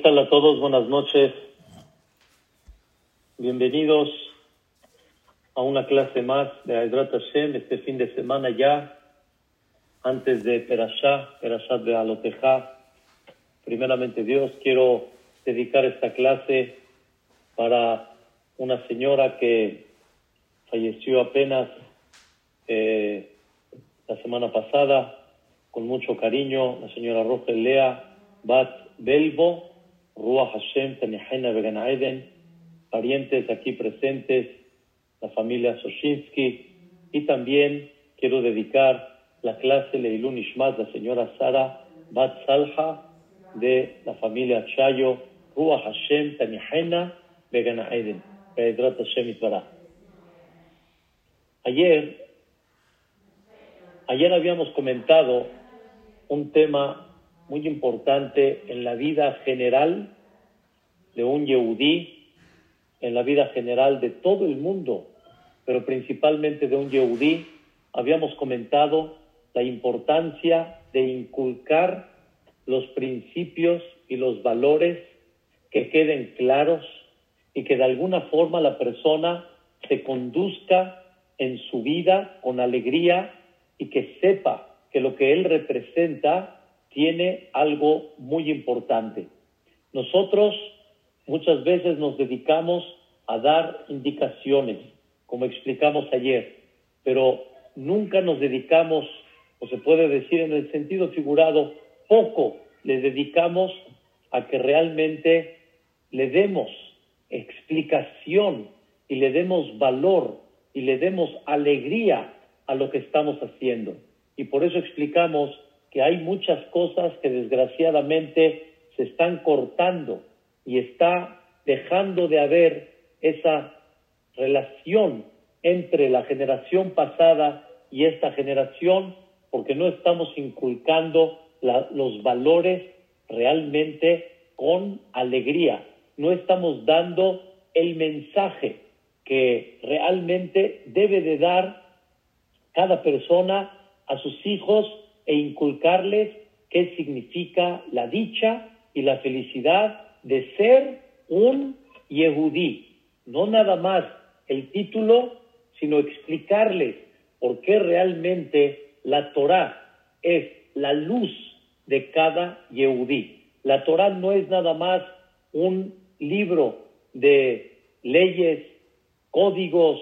tal a todos? Buenas noches. Bienvenidos a una clase más de Aydrat Hashem este fin de semana ya, antes de Perashá, Perashat de Aloteja. Primeramente Dios, quiero dedicar esta clase para una señora que falleció apenas eh, la semana pasada, con mucho cariño, la señora Rogel Lea Bat Belbo, Ruach Hashem, Tanihena Began Eden, parientes aquí presentes, la familia Soshinsky, y también quiero dedicar la clase Leilun Ishmat, la señora Sara Bat Salha, de la familia Chayo, Ruach Hashem, Tanihena Began Eden, Pedrat Hashem. Ayer, ayer habíamos comentado un tema muy importante en la vida general de un yehudí, en la vida general de todo el mundo, pero principalmente de un yehudí, habíamos comentado la importancia de inculcar los principios y los valores que queden claros y que de alguna forma la persona se conduzca en su vida con alegría y que sepa que lo que él representa tiene algo muy importante. Nosotros muchas veces nos dedicamos a dar indicaciones, como explicamos ayer, pero nunca nos dedicamos, o se puede decir en el sentido figurado, poco le dedicamos a que realmente le demos explicación y le demos valor y le demos alegría a lo que estamos haciendo. Y por eso explicamos que hay muchas cosas que desgraciadamente se están cortando y está dejando de haber esa relación entre la generación pasada y esta generación porque no estamos inculcando los valores realmente con alegría. No estamos dando el mensaje que realmente debe de dar cada persona a sus hijos e inculcarles qué significa la dicha y la felicidad de ser un yehudí. No nada más el título, sino explicarles por qué realmente la Torah es la luz de cada yehudí. La Torah no es nada más un libro de leyes, códigos,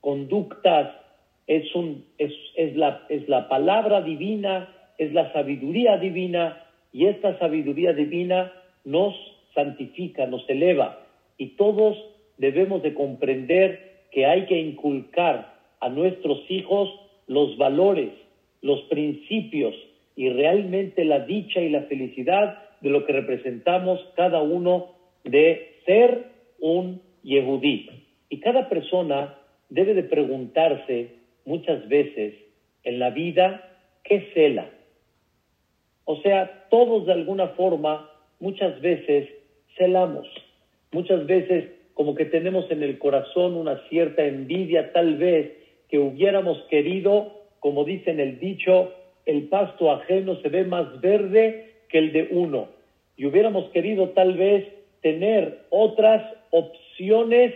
conductas, es, un, es, es, la, es la palabra divina, es la sabiduría divina, y esta sabiduría divina nos santifica, nos eleva, y todos debemos de comprender que hay que inculcar a nuestros hijos los valores, los principios y realmente la dicha y la felicidad de lo que representamos cada uno de ser un yehudí. Y cada persona debe de preguntarse muchas veces en la vida qué cela. O sea, todos de alguna forma muchas veces celamos. Muchas veces como que tenemos en el corazón una cierta envidia tal vez que hubiéramos querido, como dice en el dicho, el pasto ajeno se ve más verde que el de uno. Y hubiéramos querido tal vez tener otras opciones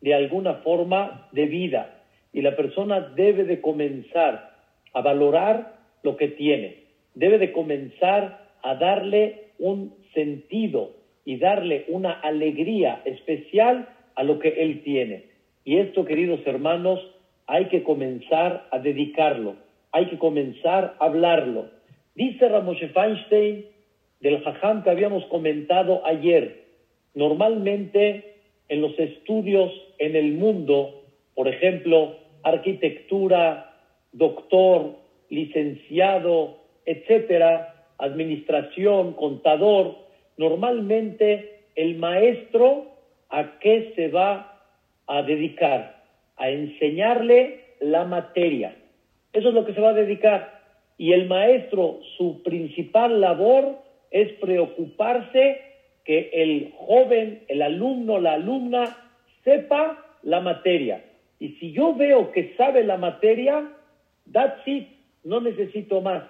de alguna forma de vida y la persona debe de comenzar a valorar lo que tiene, debe de comenzar a darle un sentido y darle una alegría especial a lo que él tiene. Y esto, queridos hermanos, hay que comenzar a dedicarlo, hay que comenzar a hablarlo. Dice Ramoshe Feinstein del Jajam que habíamos comentado ayer, normalmente en los estudios en el mundo por ejemplo, arquitectura, doctor, licenciado, etcétera, administración, contador, normalmente el maestro a qué se va a dedicar? A enseñarle la materia. Eso es lo que se va a dedicar. Y el maestro, su principal labor es preocuparse que el joven, el alumno, la alumna, sepa la materia. Y si yo veo que sabe la materia, that's it, no necesito más.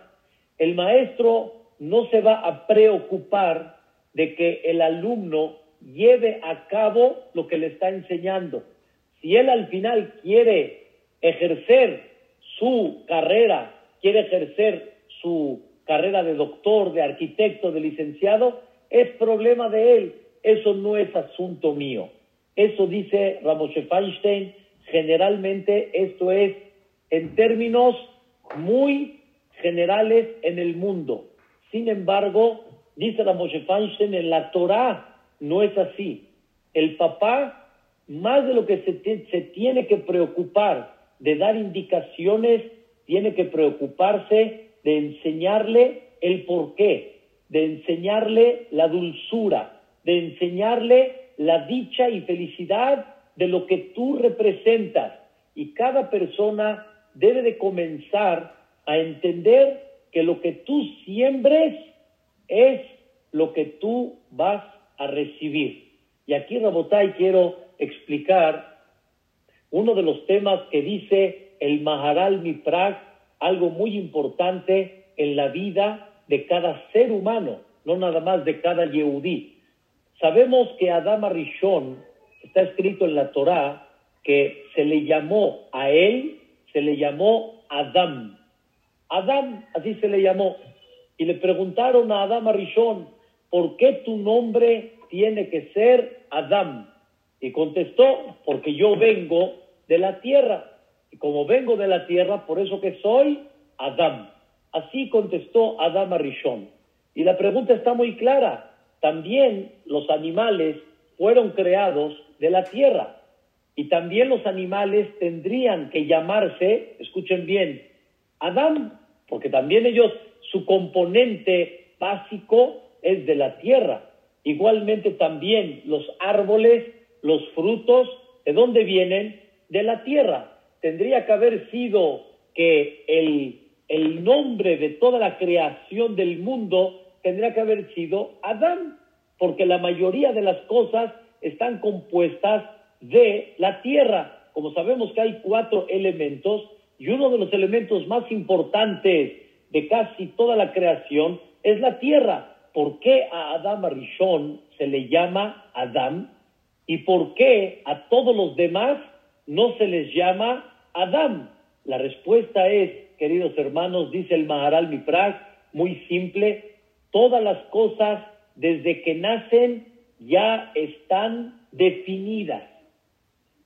El maestro no se va a preocupar de que el alumno lleve a cabo lo que le está enseñando. Si él al final quiere ejercer su carrera, quiere ejercer su carrera de doctor, de arquitecto, de licenciado, es problema de él. Eso no es asunto mío. Eso dice Ramoshe Feinstein. Generalmente esto es en términos muy generales en el mundo. Sin embargo, dice Ramoshe Feinstein, en la Torah no es así. El papá, más de lo que se, se tiene que preocupar de dar indicaciones, tiene que preocuparse de enseñarle el porqué, de enseñarle la dulzura, de enseñarle la dicha y felicidad de lo que tú representas. Y cada persona debe de comenzar a entender que lo que tú siembres es lo que tú vas a recibir. Y aquí, Rabotai, quiero explicar uno de los temas que dice el Maharal Miprag, algo muy importante en la vida de cada ser humano, no nada más de cada Yehudí. Sabemos que Adam Arishon, está escrito en la Torá, que se le llamó a él, se le llamó Adam. Adam, así se le llamó. Y le preguntaron a Adam Arishon, ¿por qué tu nombre tiene que ser Adam? Y contestó, porque yo vengo de la tierra. Y como vengo de la tierra, por eso que soy Adam. Así contestó Adam Arishon. Y la pregunta está muy clara. También los animales fueron creados de la tierra. Y también los animales tendrían que llamarse, escuchen bien, Adam, porque también ellos, su componente básico es de la tierra. Igualmente también los árboles, los frutos, ¿de dónde vienen? De la tierra. Tendría que haber sido que el, el nombre de toda la creación del mundo tendría que haber sido Adán, porque la mayoría de las cosas están compuestas de la tierra. Como sabemos que hay cuatro elementos, y uno de los elementos más importantes de casi toda la creación es la tierra. ¿Por qué a Adam Arishon se le llama Adam? ¿Y por qué a todos los demás no se les llama Adam? La respuesta es, queridos hermanos, dice el Maharal Miprag, muy simple, todas las cosas desde que nacen ya están definidas.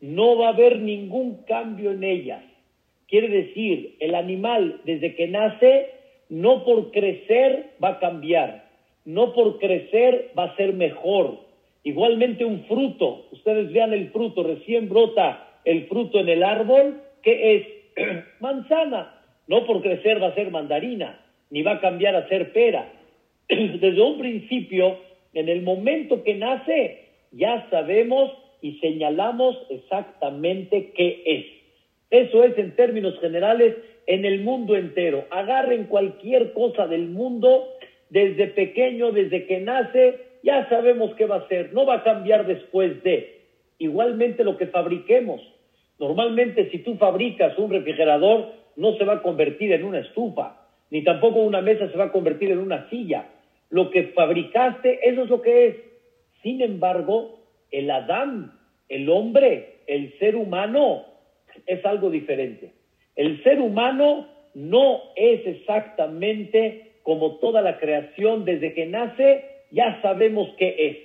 No va a haber ningún cambio en ellas. Quiere decir, el animal desde que nace, no por crecer va a cambiar, no por crecer va a ser mejor. Igualmente un fruto, ustedes vean el fruto, recién brota el fruto en el árbol, que es manzana. No por crecer va a ser mandarina, ni va a cambiar a ser pera. Desde un principio, en el momento que nace, ya sabemos y señalamos exactamente qué es. Eso es en términos generales en el mundo entero. Agarren cualquier cosa del mundo, desde pequeño, desde que nace, ya sabemos qué va a ser. No va a cambiar después de. Igualmente lo que fabriquemos. Normalmente si tú fabricas un refrigerador, no se va a convertir en una estufa, ni tampoco una mesa se va a convertir en una silla. Lo que fabricaste, eso es lo que es. Sin embargo, el Adán, el hombre, el ser humano, es algo diferente. El ser humano no es exactamente como toda la creación, desde que nace ya sabemos qué es.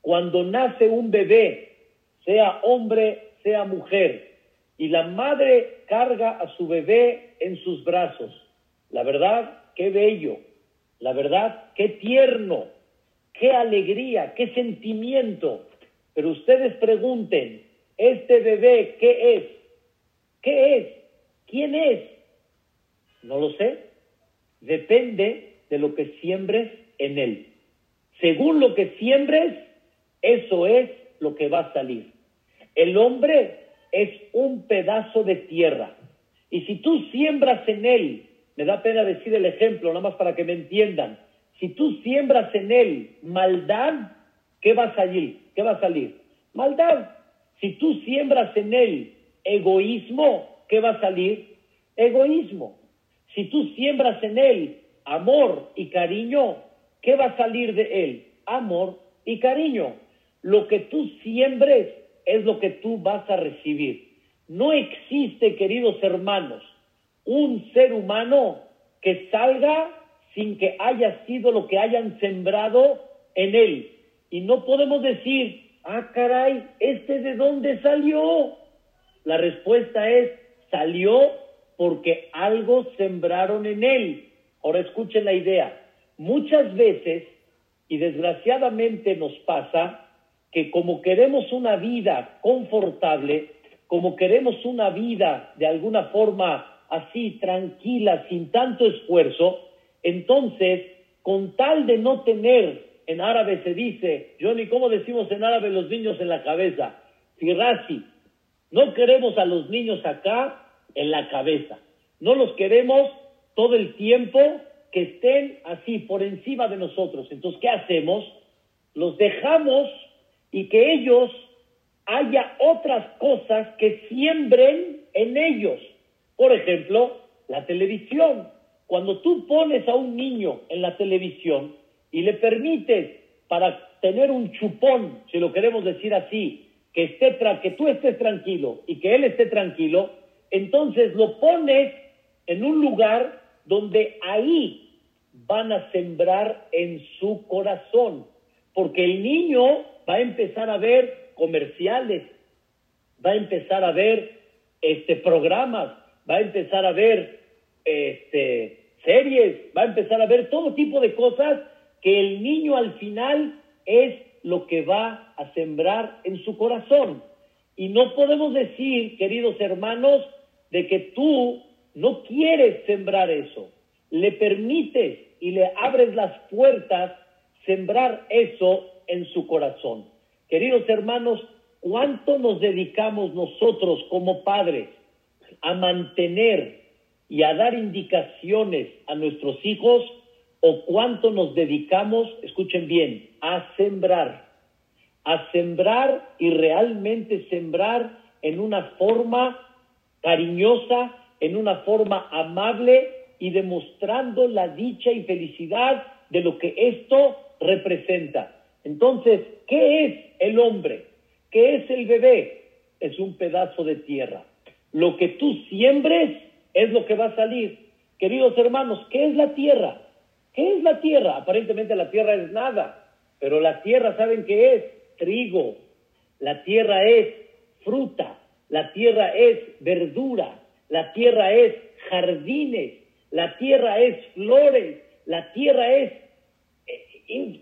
Cuando nace un bebé, sea hombre, sea mujer, y la madre carga a su bebé en sus brazos, la verdad, qué bello, la verdad, qué tierno, qué alegría, qué sentimiento. Pero ustedes pregunten, ¿este bebé qué es? ¿Qué es? ¿Quién es? No lo sé. Depende de lo que siembres en él. Según lo que siembres, eso es lo que va a salir. El hombre es un pedazo de tierra. Y si tú siembras en él, me da pena decir el ejemplo, nada más para que me entiendan. Si tú siembras en él maldad, ¿qué va a salir? ¿Qué va a salir? Maldad. Si tú siembras en él egoísmo, ¿qué va a salir? Egoísmo. Si tú siembras en él amor y cariño, ¿qué va a salir de él? amor y cariño. Lo que tú siembres es lo que tú vas a recibir. No existe, queridos hermanos, un ser humano que salga sin que haya sido lo que hayan sembrado en él. Y no podemos decir, ah, caray, ¿este de dónde salió? La respuesta es, salió porque algo sembraron en él. Ahora escuchen la idea. Muchas veces, y desgraciadamente nos pasa, que como queremos una vida confortable, como queremos una vida de alguna forma así, tranquila, sin tanto esfuerzo, entonces, con tal de no tener, en árabe se dice, Johnny, ¿cómo decimos en árabe los niños en la cabeza? Firasi, no queremos a los niños acá en la cabeza, no los queremos todo el tiempo que estén así por encima de nosotros. Entonces, ¿qué hacemos? Los dejamos y que ellos haya otras cosas que siembren en ellos. Por ejemplo, la televisión. Cuando tú pones a un niño en la televisión y le permites para tener un chupón, si lo queremos decir así, que, esté que tú estés tranquilo y que él esté tranquilo, entonces lo pones en un lugar donde ahí van a sembrar en su corazón, porque el niño va a empezar a ver comerciales, va a empezar a ver este programas, va a empezar a ver este series, va a empezar a ver todo tipo de cosas que el niño al final es lo que va a sembrar en su corazón. Y no podemos decir, queridos hermanos, de que tú no quieres sembrar eso. Le permites y le abres las puertas sembrar eso en su corazón. Queridos hermanos, ¿cuánto nos dedicamos nosotros como padres a mantener y a dar indicaciones a nuestros hijos o cuánto nos dedicamos, escuchen bien, a sembrar, a sembrar y realmente sembrar en una forma cariñosa, en una forma amable y demostrando la dicha y felicidad de lo que esto representa. Entonces, ¿qué es el hombre? ¿Qué es el bebé? Es un pedazo de tierra. Lo que tú siembres es lo que va a salir. Queridos hermanos, ¿qué es la tierra? ¿Qué es la tierra? Aparentemente la tierra es nada, pero la tierra, ¿saben qué es? Trigo. La tierra es fruta. La tierra es verdura. La tierra es jardines. La tierra es flores. La tierra es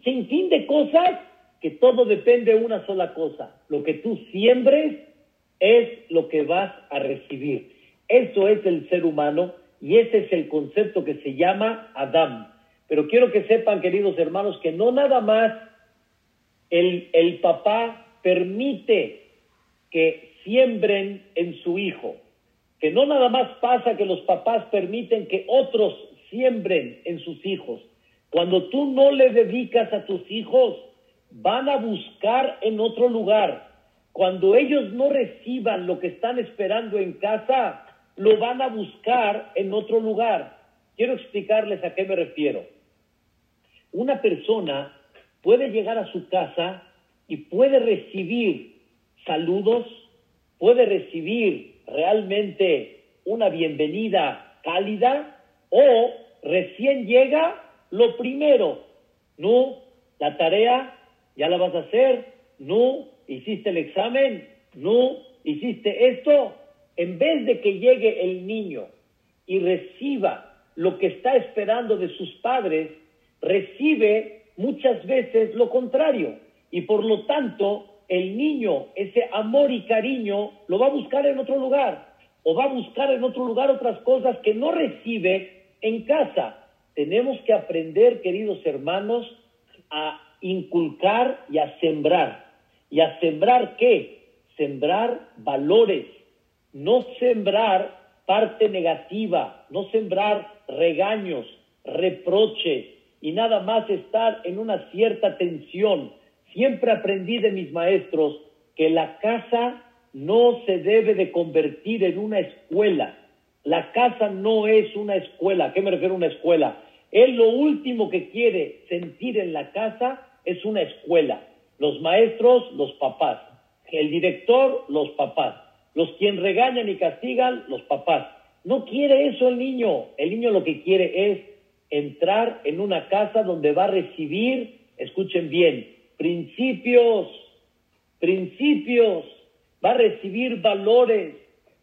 sin fin de cosas que todo depende de una sola cosa. Lo que tú siembres es lo que vas a recibir. Eso es el ser humano y ese es el concepto que se llama Adam. Pero quiero que sepan, queridos hermanos, que no nada más el, el papá permite que siembren en su hijo, que no nada más pasa que los papás permiten que otros siembren en sus hijos, cuando tú no le dedicas a tus hijos, van a buscar en otro lugar. Cuando ellos no reciban lo que están esperando en casa, lo van a buscar en otro lugar. Quiero explicarles a qué me refiero. Una persona puede llegar a su casa y puede recibir saludos, puede recibir realmente una bienvenida cálida o recién llega lo primero, no, la tarea ya la vas a hacer, no, hiciste el examen, no, hiciste esto. En vez de que llegue el niño y reciba lo que está esperando de sus padres, recibe muchas veces lo contrario. Y por lo tanto, el niño, ese amor y cariño, lo va a buscar en otro lugar. O va a buscar en otro lugar otras cosas que no recibe en casa tenemos que aprender, queridos hermanos, a inculcar y a sembrar. ¿Y a sembrar qué? Sembrar valores, no sembrar parte negativa, no sembrar regaños, reproches y nada más estar en una cierta tensión. Siempre aprendí de mis maestros que la casa no se debe de convertir en una escuela. La casa no es una escuela. ¿A qué me refiero a una escuela? Él lo último que quiere sentir en la casa es una escuela. Los maestros, los papás. El director, los papás. Los quien regañan y castigan, los papás. No quiere eso el niño. El niño lo que quiere es entrar en una casa donde va a recibir, escuchen bien, principios, principios, va a recibir valores,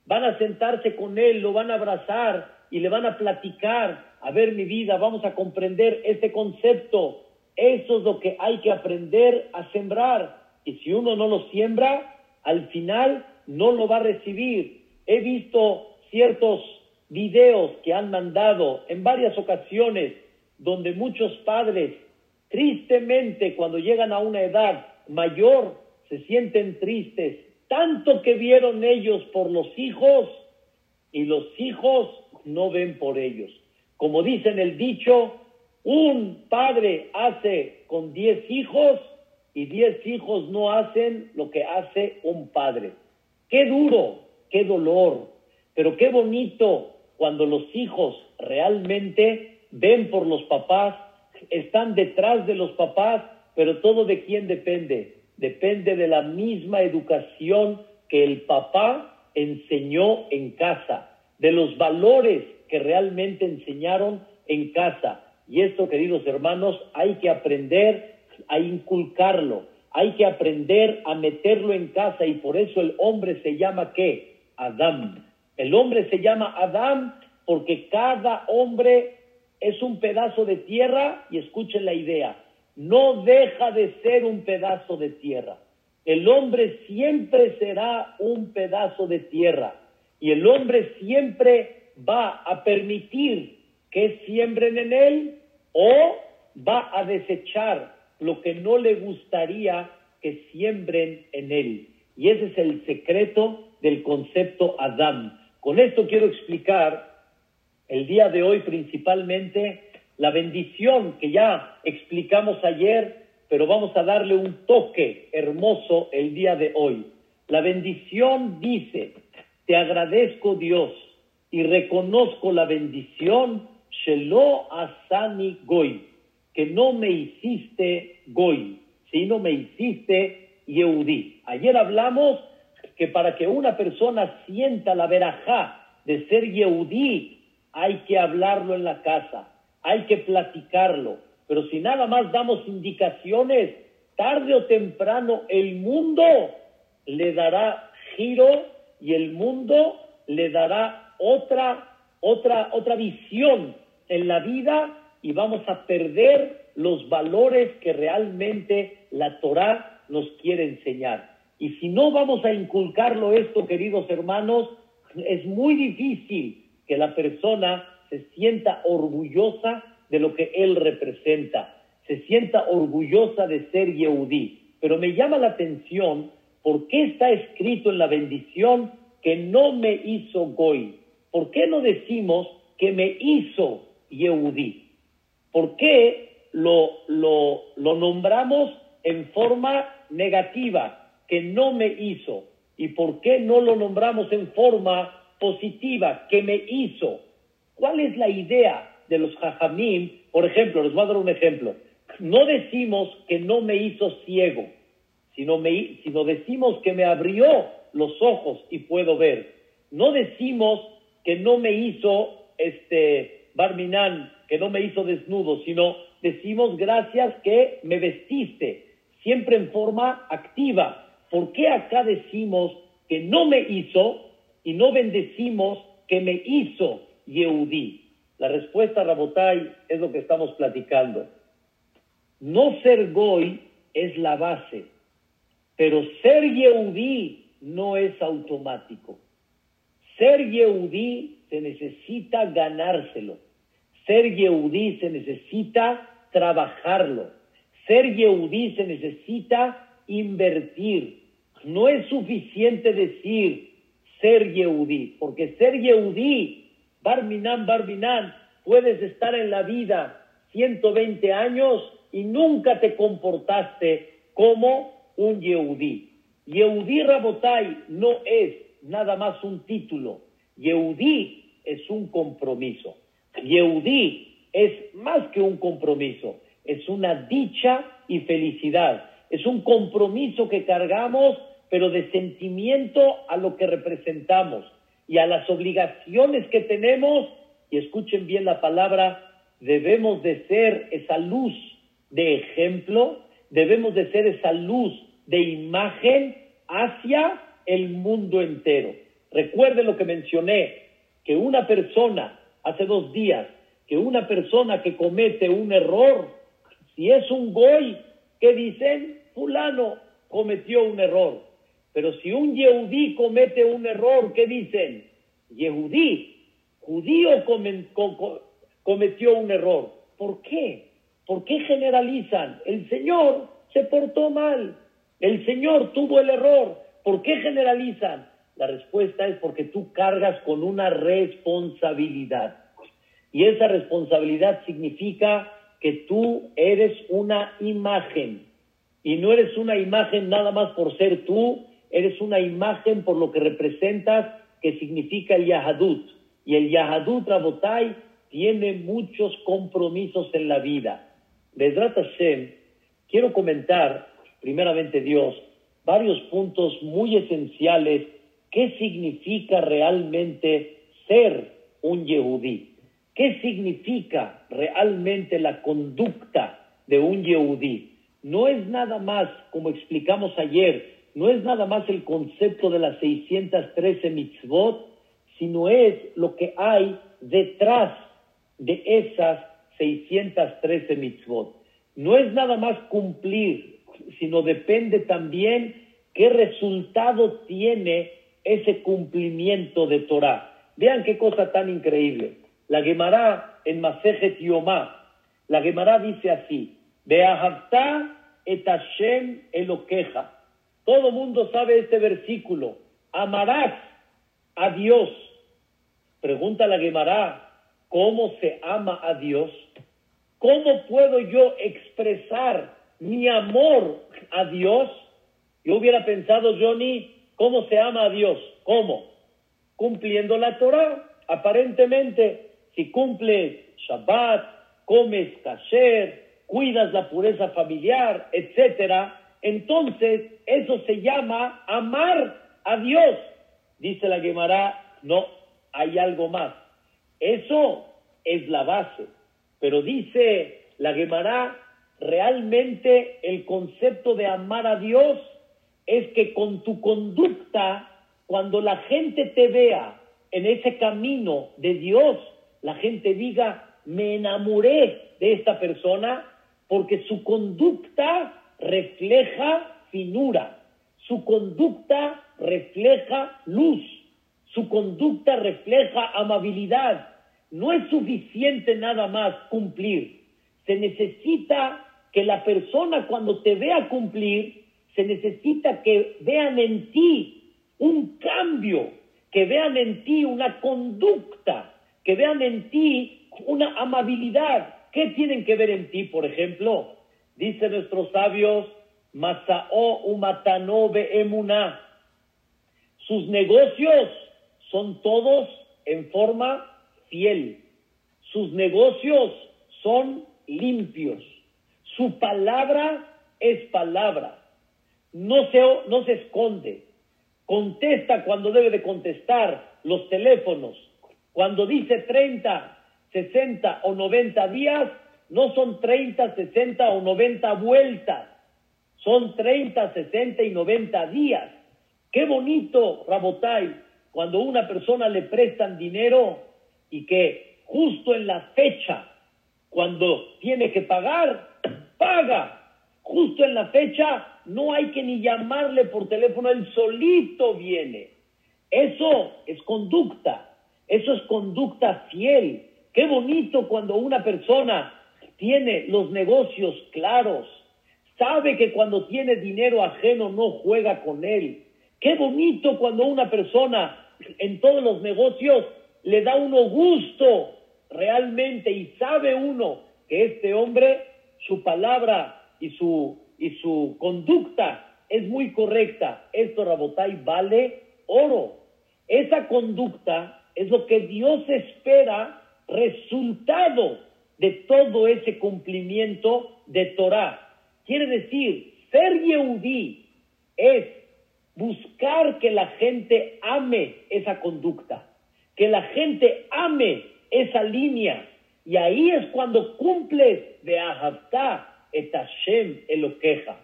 van a sentarse con él, lo van a abrazar y le van a platicar, a ver mi vida, vamos a comprender este concepto. Eso es lo que hay que aprender a sembrar. Y si uno no lo siembra, al final no lo va a recibir. He visto ciertos videos que han mandado en varias ocasiones donde muchos padres, tristemente, cuando llegan a una edad mayor, se sienten tristes, tanto que vieron ellos por los hijos y los hijos no ven por ellos. Como dice en el dicho, un padre hace con diez hijos y diez hijos no hacen lo que hace un padre. Qué duro, qué dolor, pero qué bonito cuando los hijos realmente ven por los papás, están detrás de los papás, pero todo de quién depende. Depende de la misma educación que el papá enseñó en casa, de los valores que realmente enseñaron en casa. Y esto, queridos hermanos, hay que aprender a inculcarlo, hay que aprender a meterlo en casa y por eso el hombre se llama qué? Adán. El hombre se llama Adán porque cada hombre es un pedazo de tierra y escuchen la idea, no deja de ser un pedazo de tierra. El hombre siempre será un pedazo de tierra y el hombre siempre va a permitir que siembren en él o va a desechar lo que no le gustaría que siembren en él. Y ese es el secreto del concepto Adán. Con esto quiero explicar el día de hoy principalmente la bendición que ya explicamos ayer, pero vamos a darle un toque hermoso el día de hoy. La bendición dice, te agradezco Dios y reconozco la bendición, Shelo Asani Goy, que no me hiciste Goy, sino me hiciste Yehudi. Ayer hablamos que para que una persona sienta la verajá de ser Yehudí, hay que hablarlo en la casa, hay que platicarlo. Pero si nada más damos indicaciones, tarde o temprano el mundo le dará giro y el mundo le dará otra, otra, otra visión en la vida y vamos a perder los valores que realmente la Torah nos quiere enseñar. Y si no vamos a inculcarlo esto, queridos hermanos, es muy difícil que la persona se sienta orgullosa de lo que él representa, se sienta orgullosa de ser Yehudí. Pero me llama la atención por qué está escrito en la bendición que no me hizo Goy. ¿Por qué no decimos que me hizo Yehudí? ¿Por qué lo, nombramos en forma negativa? que no me hizo? ¿Y por qué no lo nombramos en forma positiva, que me hizo? ¿Cuál es la idea de los jajamim? Por ejemplo, les voy a dar un ejemplo. No decimos que no me hizo ciego, sino decimos que me abrió los ojos y puedo ver. No decimos que no me hizo este Barminan, que no me hizo desnudo, sino decimos gracias que me vestiste, siempre en forma activa, ¿por qué acá decimos que no me hizo y no bendecimos que me hizo Yehudí? La respuesta, Rabotai, es lo que estamos platicando. No ser Goy es la base, pero ser Yehudí no es automático. Ser Yehudí se necesita ganárselo. Ser Yehudí se necesita trabajarlo. Ser Yehudí se necesita invertir. No es suficiente decir ser Yehudí, porque ser Yehudí, Barminan, Barminan, puedes estar en la vida 120 años y nunca te comportaste como un Yehudí. Yehudí Rabotai no es nada más un título. Yehudí es un compromiso. Yehudí es más que un compromiso, es una dicha y felicidad. Es un compromiso que cargamos, pero de sentimiento a lo que representamos y a las obligaciones que tenemos. Y escuchen bien la palabra, debemos de ser esa luz de ejemplo, debemos de ser esa luz de imagen hacia el mundo entero. Recuerde lo que mencioné, que una persona, hace dos días, que una persona que comete un error, si es un goy, ¿qué dicen? Fulano cometió un error. Pero si un yehudí comete un error, ¿qué dicen? Yehudí, judío cometió un error. ¿Por qué? ¿Por qué generalizan? El Señor se portó mal. El Señor tuvo el error. ¿Por qué generalizan? La respuesta es porque tú cargas con una responsabilidad. Y esa responsabilidad significa que tú eres una imagen. Y no eres una imagen nada más por ser tú, eres una imagen por lo que representas, que significa el Yahadut. Y el Yahadut Rabotai tiene muchos compromisos en la vida. Hashem, quiero comentar, primeramente Dios, varios puntos muy esenciales. ¿Qué significa realmente ser un Yehudí? ¿Qué significa realmente la conducta de un Yehudí? No es nada más, como explicamos ayer, no es nada más el concepto de las 613 mitzvot, sino es lo que hay detrás de esas 613 mitzvot. No es nada más cumplir, sino depende también qué resultado tiene ese cumplimiento de Torah. Vean qué cosa tan increíble. La Gemara en Masejet Yomá, la Gemara dice así, Beahavta et Hashem Eloqueja. Todo mundo sabe este versículo. Amarás a Dios. Pregunta la Gemara, ¿cómo se ama a Dios? ¿Cómo puedo yo expresar mi amor a Dios? Yo hubiera pensado, Johnny, ¿cómo se ama a Dios? ¿Cómo? Cumpliendo la Torah, aparentemente si cumples Shabbat, comes kasher, cuidas la pureza familiar, etcétera, entonces eso se llama amar a Dios. Dice la Gemara, no, hay algo más. Eso es la base. Pero dice la Gemara, realmente el concepto de amar a Dios es que con tu conducta, cuando la gente te vea en ese camino de Dios, la gente diga, me enamoré de esta persona porque su conducta refleja finura, su conducta refleja luz, su conducta refleja amabilidad. No es suficiente nada más cumplir, se necesita que la persona cuando te vea cumplir, se necesita que vean en ti un cambio, que vean en ti una conducta que vean en ti una amabilidad. ¿Qué tienen que ver en ti, por ejemplo? Dicen nuestros sabios, Masao umatanobe emuna. Sus negocios son todos en forma fiel. Sus negocios son limpios. Su palabra es palabra. No se, no se esconde. Contesta cuando debe de contestar los teléfonos cuando dice 30, 60 o 90 días, no son 30, 60 o 90 vueltas, son 30, 60 y 90 días. Qué bonito, Rabotai, cuando una persona le prestan dinero y que justo en la fecha, cuando tiene que pagar, paga. Justo en la fecha no hay que ni llamarle por teléfono, él solito viene. Eso es conducta. Eso es conducta fiel. Qué bonito cuando una persona tiene los negocios claros, sabe que cuando tiene dinero ajeno no juega con él. Qué bonito cuando una persona en todos los negocios le da uno gusto realmente y sabe uno que este hombre, su palabra y su, y su conducta es muy correcta. Esto, Rabotay, vale oro. Esa conducta es lo que Dios espera resultado de todo ese cumplimiento de Torah. Quiere decir, ser Yehudí es buscar que la gente ame esa conducta, que la gente ame esa línea. Y ahí es cuando cumples de Ahavta et Eloqueja.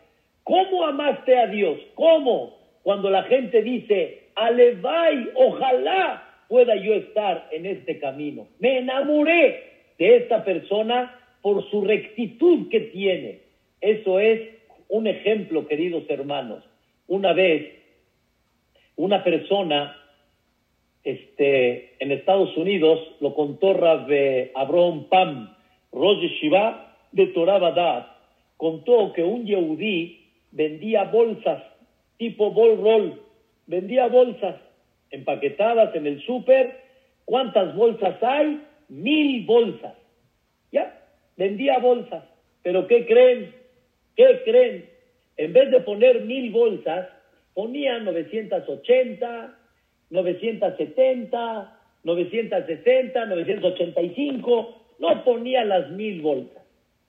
¿Cómo amaste a Dios? ¿Cómo? Cuando la gente dice, Alevay, ojalá pueda yo estar en este camino. Me enamoré de esta persona por su rectitud que tiene. Eso es un ejemplo, queridos hermanos. Una vez, una persona este, en Estados Unidos, lo contó Rabbe Abraham Pam, Roger Shiva de Torah Badat, contó que un yehudí vendía bolsas tipo bol roll, vendía bolsas empaquetadas en el súper. ¿Cuántas bolsas hay? Mil bolsas. ¿Ya? Vendía bolsas. ¿Pero qué creen? ¿Qué creen? En vez de poner mil bolsas, ponía 980, 970, 960, 985. No ponía las mil bolsas.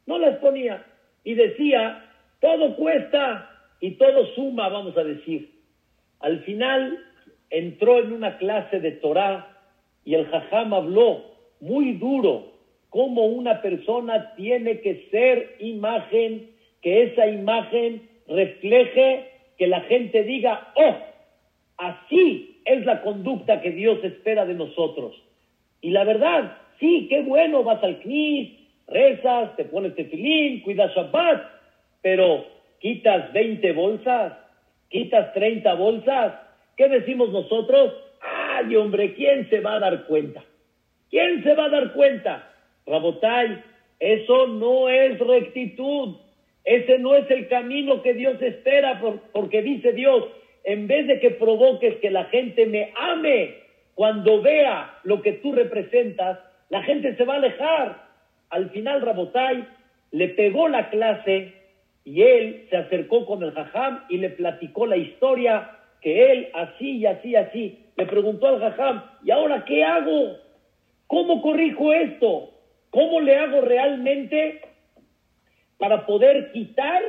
No las ponía. Y decía, todo cuesta y todo suma, vamos a decir. Al final entró en una clase de Torah y el jajam habló muy duro cómo una persona tiene que ser imagen, que esa imagen refleje, que la gente diga, oh, así es la conducta que Dios espera de nosotros. Y la verdad, sí, qué bueno, vas al knis, rezas, te pones tefilín, cuidas Shabbat, pero quitas 20 bolsas, quitas 30 bolsas, ¿qué decimos nosotros? Ay, hombre, ¿quién se va a dar cuenta? ¿Quién se va a dar cuenta? Rabotay, eso no es rectitud. Ese no es el camino que Dios espera, porque dice Dios, en vez de que provoques que la gente me ame cuando vea lo que tú representas, la gente se va a alejar. Al final, Rabotay le pegó la clase y él se acercó con el jajam y le platicó la historia que él así y así y así. Le preguntó al jajam, ¿y ahora qué hago? ¿Cómo corrijo esto? ¿Cómo le hago realmente para poder quitar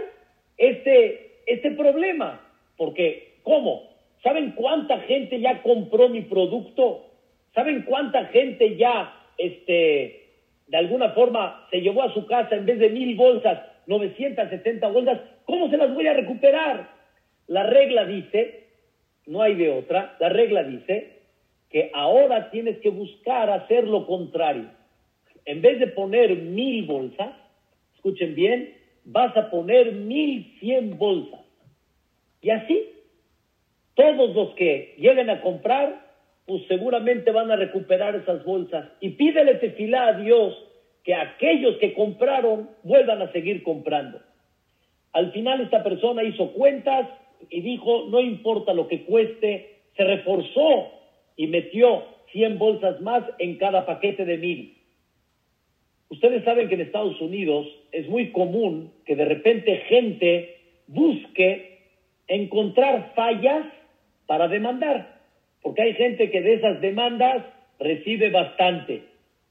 este, este problema? Porque, ¿cómo? ¿Saben cuánta gente ya compró mi producto? ¿Saben cuánta gente ya, este, de alguna forma, se llevó a su casa en vez de mil bolsas, 970 bolsas, ¿cómo se las voy a recuperar? La regla dice, no hay de otra, la regla dice que ahora tienes que buscar hacer lo contrario. En vez de poner mil bolsas, escuchen bien, vas a poner mil cien bolsas. Y así, todos los que lleguen a comprar, pues seguramente van a recuperar esas bolsas. Y pídele tefilá a Dios que aquellos que compraron vuelvan a seguir comprando. Al final esta persona hizo cuentas y dijo, no importa lo que cueste, se reforzó y metió 100 bolsas más en cada paquete de mil. Ustedes saben que en Estados Unidos es muy común que de repente gente busque encontrar fallas para demandar, porque hay gente que de esas demandas recibe bastante.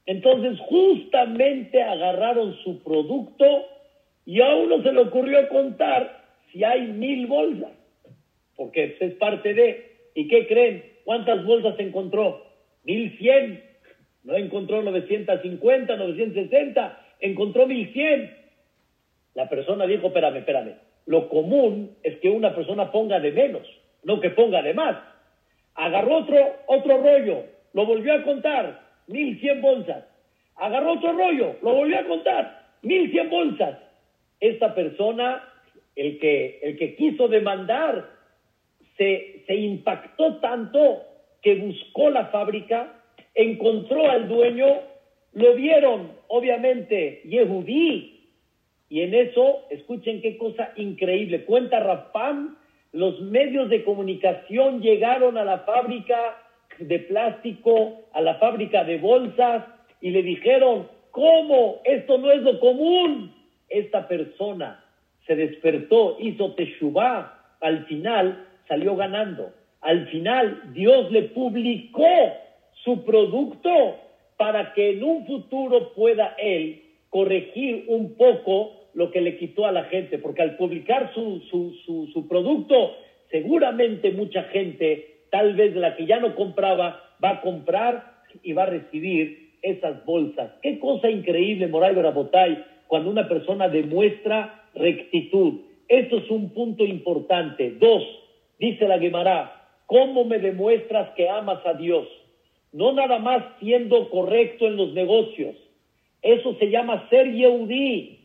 Entonces justamente agarraron su producto y a uno se le ocurrió contar si hay mil bolsas, porque es parte de... ¿Y qué creen? ¿Cuántas bolsas encontró? Mil cien. No encontró 950, 960, encontró mil cien. La persona dijo, espérame, espérame. Lo común es que una persona ponga de menos, no que ponga de más. Agarró otro, otro rollo, lo volvió a contar, mil cien bolsas. Agarró otro rollo, lo volvió a contar, mil cien bolsas. Esta persona, el que, el que quiso demandar, se, se impactó tanto que buscó la fábrica, encontró al dueño, lo vieron, obviamente, Yehudí. Y en eso, escuchen qué cosa increíble, cuenta Rafam, los medios de comunicación llegaron a la fábrica de plástico, a la fábrica de bolsas y le dijeron, ¿cómo? Esto no es lo común. Esta persona se despertó, hizo teshuvah, al final salió ganando. Al final Dios le publicó su producto para que en un futuro pueda él corregir un poco lo que le quitó a la gente, porque al publicar su, su, su, producto, seguramente mucha gente, tal vez la que ya no compraba, va a comprar y va a recibir esas bolsas. Qué cosa increíble, Moray Barabotay, cuando una persona demuestra rectitud. Esto es un punto importante. Dos, dice la Gemara, ¿cómo me demuestras que amas a Dios? No nada más siendo correcto en los negocios. Eso se llama ser Yehudí.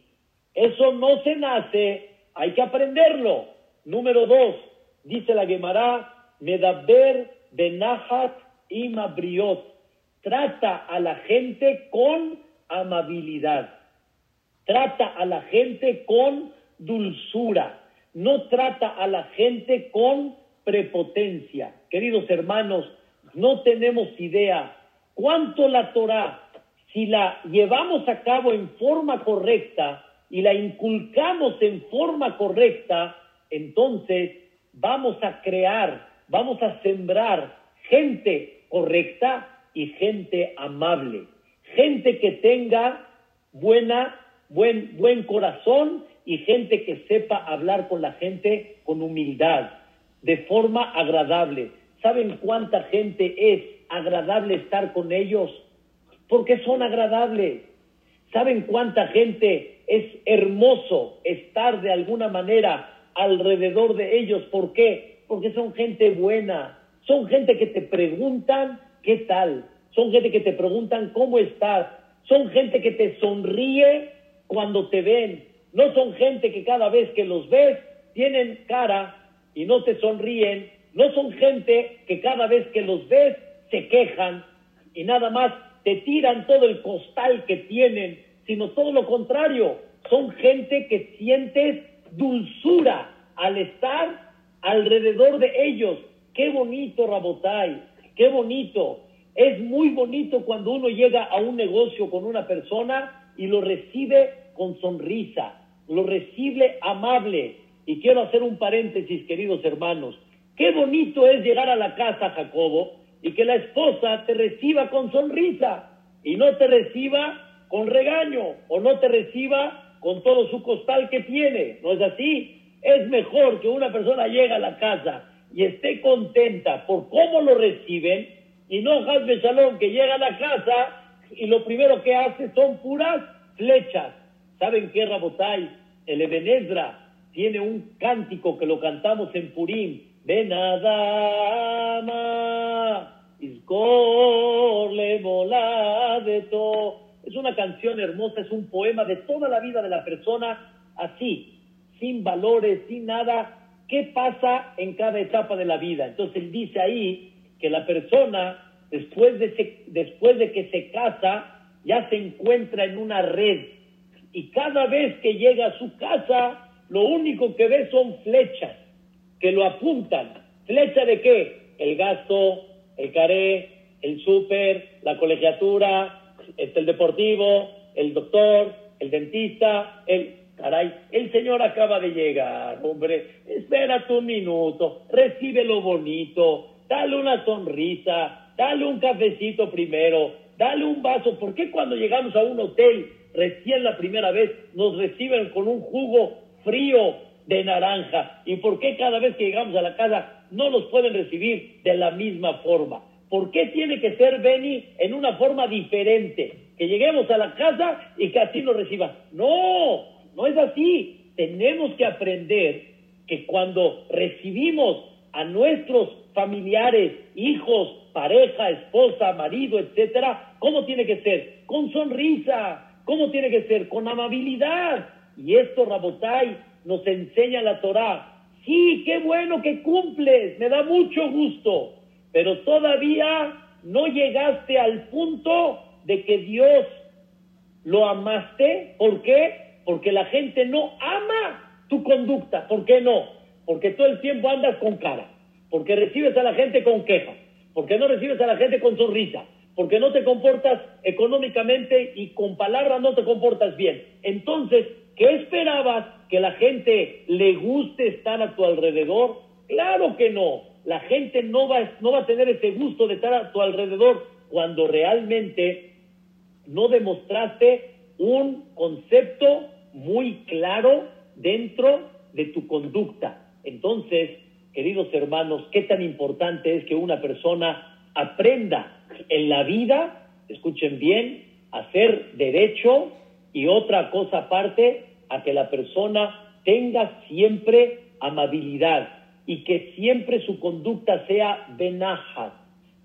Eso no se nace, hay que aprenderlo. Número dos, dice la Gemara, Medaber Benahat y Mabriot. Trata a la gente con amabilidad. Trata a la gente con dulzura. No trata a la gente con prepotencia. Queridos hermanos, no tenemos idea cuánto la Torah, si la llevamos a cabo en forma correcta, y la inculcamos en forma correcta, entonces vamos a crear, vamos a sembrar gente correcta y gente amable, gente que tenga buena, buen, buen corazón y gente que sepa hablar con la gente con humildad, de forma agradable. ¿Saben cuánta gente es agradable estar con ellos? Porque son agradables. ¿Saben cuánta gente es hermoso estar de alguna manera alrededor de ellos. ¿Por qué? Porque son gente buena, son gente que te preguntan qué tal, son gente que te preguntan cómo estás, son gente que te sonríe cuando te ven, no son gente que cada vez que los ves tienen cara y no te sonríen, no son gente que cada vez que los ves se quejan y nada más te tiran todo el costal que tienen sino todo lo contrario. Son gente que sientes dulzura al estar alrededor de ellos. Qué bonito, Rabotay, qué bonito. Es muy bonito cuando uno llega a un negocio con una persona y lo recibe con sonrisa, lo recibe amable. Y quiero hacer un paréntesis, queridos hermanos. Qué bonito es llegar a la casa, Jacobo, y que la esposa te reciba con sonrisa y no te reciba con regaño o no te reciba con todo su costal que tiene. ¿No es así? Es mejor que una persona llegue a la casa y esté contenta por cómo lo reciben y no Hasbe Shalom que llega a la casa y lo primero que hace son puras flechas. ¿Saben qué, Rabotay? El Ebenezra tiene un cántico que lo cantamos en Purim. Benadama, de todo es una canción hermosa, es un poema de toda la vida de la persona, así, sin valores, sin nada. ¿Qué pasa en cada etapa de la vida? Entonces él dice ahí que la persona, después de, después de que se casa, ya se encuentra en una red. Y cada vez que llega a su casa, lo único que ve son flechas que lo apuntan. ¿Flecha de qué? El gasto, el caré, el súper, la colegiatura, el deportivo, el doctor, el dentista, el... Caray, el señor acaba de llegar, hombre, espérate un minuto, recibe lo bonito, dale una sonrisa, dale un cafecito primero, dale un vaso. ¿Por qué cuando llegamos a un hotel recién la primera vez nos reciben con un jugo frío de naranja? ¿Y por qué cada vez que llegamos a la casa no nos pueden recibir de la misma forma? ¿Por qué tiene que ser Beni en una forma diferente? Que lleguemos a la casa y que así nos reciba. No, no es así. Tenemos que aprender que cuando recibimos a nuestros familiares, hijos, pareja, esposa, marido, etcétera, ¿cómo tiene que ser? Con sonrisa. ¿Cómo tiene que ser? Con amabilidad. Y esto, Rabotai, nos enseña la Torah. Sí, qué bueno que cumples, me da mucho gusto pero todavía no llegaste al punto de que Dios lo amaste. ¿Por qué? Porque la gente no ama tu conducta. ¿Por qué no? Porque todo el tiempo andas con cara, porque recibes a la gente con queja, porque no recibes a la gente con sonrisa, porque no te comportas económicamente y con palabras no te comportas bien. Entonces, ¿qué esperabas? ¿Que la gente le guste estar a tu alrededor? Claro que no la gente no va, no va a tener ese gusto de estar a tu alrededor cuando realmente no demostraste un concepto muy claro dentro de tu conducta. Entonces, queridos hermanos, qué tan importante es que una persona aprenda en la vida, escuchen bien, hacer derecho y otra cosa aparte, a que la persona tenga siempre amabilidad y que siempre su conducta sea benajat.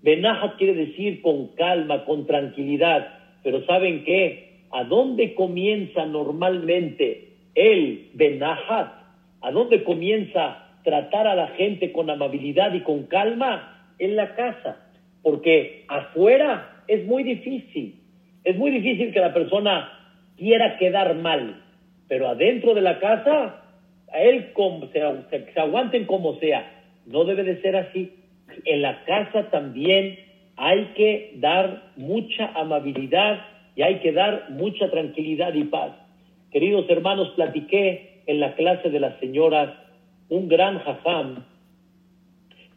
Benajat quiere decir con calma, con tranquilidad, pero ¿saben qué? ¿A dónde comienza normalmente el benajat? ¿A dónde comienza tratar a la gente con amabilidad y con calma? En la casa, porque afuera es muy difícil. Es muy difícil que la persona quiera quedar mal, pero adentro de la casa, a él se, se aguanten como sea. No debe de ser así. En la casa también hay que dar mucha amabilidad y hay que dar mucha tranquilidad y paz. Queridos hermanos, platiqué en la clase de las señoras un gran jajam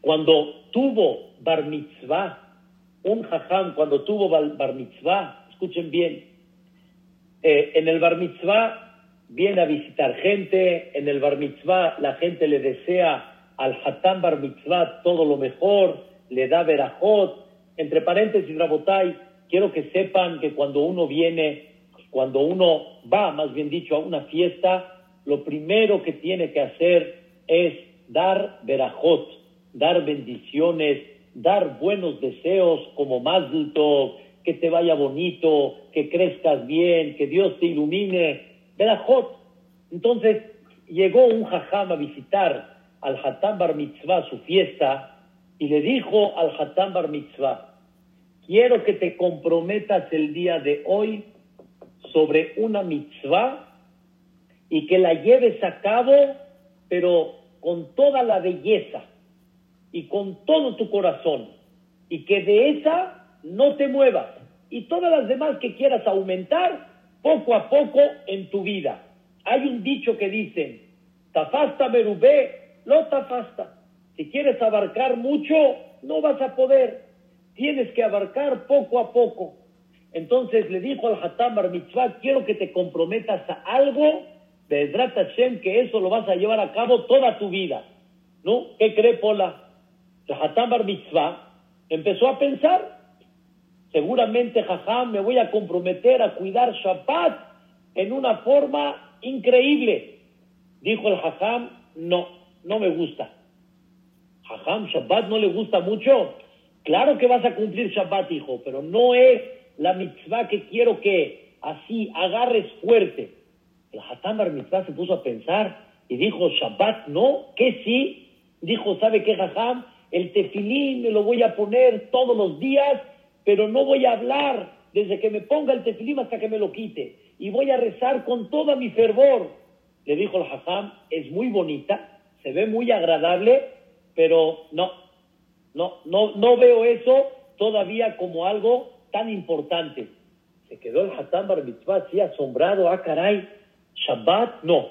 cuando tuvo bar mitzvah, un jajam cuando tuvo bar mitzvah, escuchen bien, eh, en el bar mitzvah viene a visitar gente, en el bar mitzvah la gente le desea al hatam bar mitzvah todo lo mejor, le da verajot, entre paréntesis, Rabotai, quiero que sepan que cuando uno viene, cuando uno va, más bien dicho, a una fiesta, lo primero que tiene que hacer es dar verajot, dar bendiciones, dar buenos deseos como Mazdul que te vaya bonito, que crezcas bien, que Dios te ilumine. Berajot. Entonces llegó un jajam a visitar al Hatam Bar Mitzvah, su fiesta, y le dijo al Hatam Bar Mitzvah, quiero que te comprometas el día de hoy sobre una mitzvah y que la lleves a cabo, pero con toda la belleza y con todo tu corazón, y que de esa no te muevas. Y todas las demás que quieras aumentar, poco a poco en tu vida. Hay un dicho que dice, tafasta merubé, lo tafasta. Si quieres abarcar mucho, no vas a poder. Tienes que abarcar poco a poco. Entonces le dijo al Hatam Bar Mitzvah, quiero que te comprometas a algo, de Hashem, que eso lo vas a llevar a cabo toda tu vida. ¿No? ¿Qué cree Pola? El Hatam Bar Mitzvah empezó a pensar Seguramente, jajam, me voy a comprometer a cuidar Shabbat en una forma increíble. Dijo el jajam, no, no me gusta. Jajam, Shabbat no le gusta mucho. Claro que vas a cumplir Shabbat, hijo, pero no es la mitzvah que quiero que así agarres fuerte. El Hatam Bar se puso a pensar y dijo, Shabbat no, que sí. Dijo, ¿sabe qué, Jajam? El tefilín me lo voy a poner todos los días pero no voy a hablar desde que me ponga el tefilim hasta que me lo quite, y voy a rezar con toda mi fervor. Le dijo el Hassan, es muy bonita, se ve muy agradable, pero no, no, no, no veo eso todavía como algo tan importante. Se quedó el Hatam Bar Mitzvah así asombrado, ah caray, Shabbat no,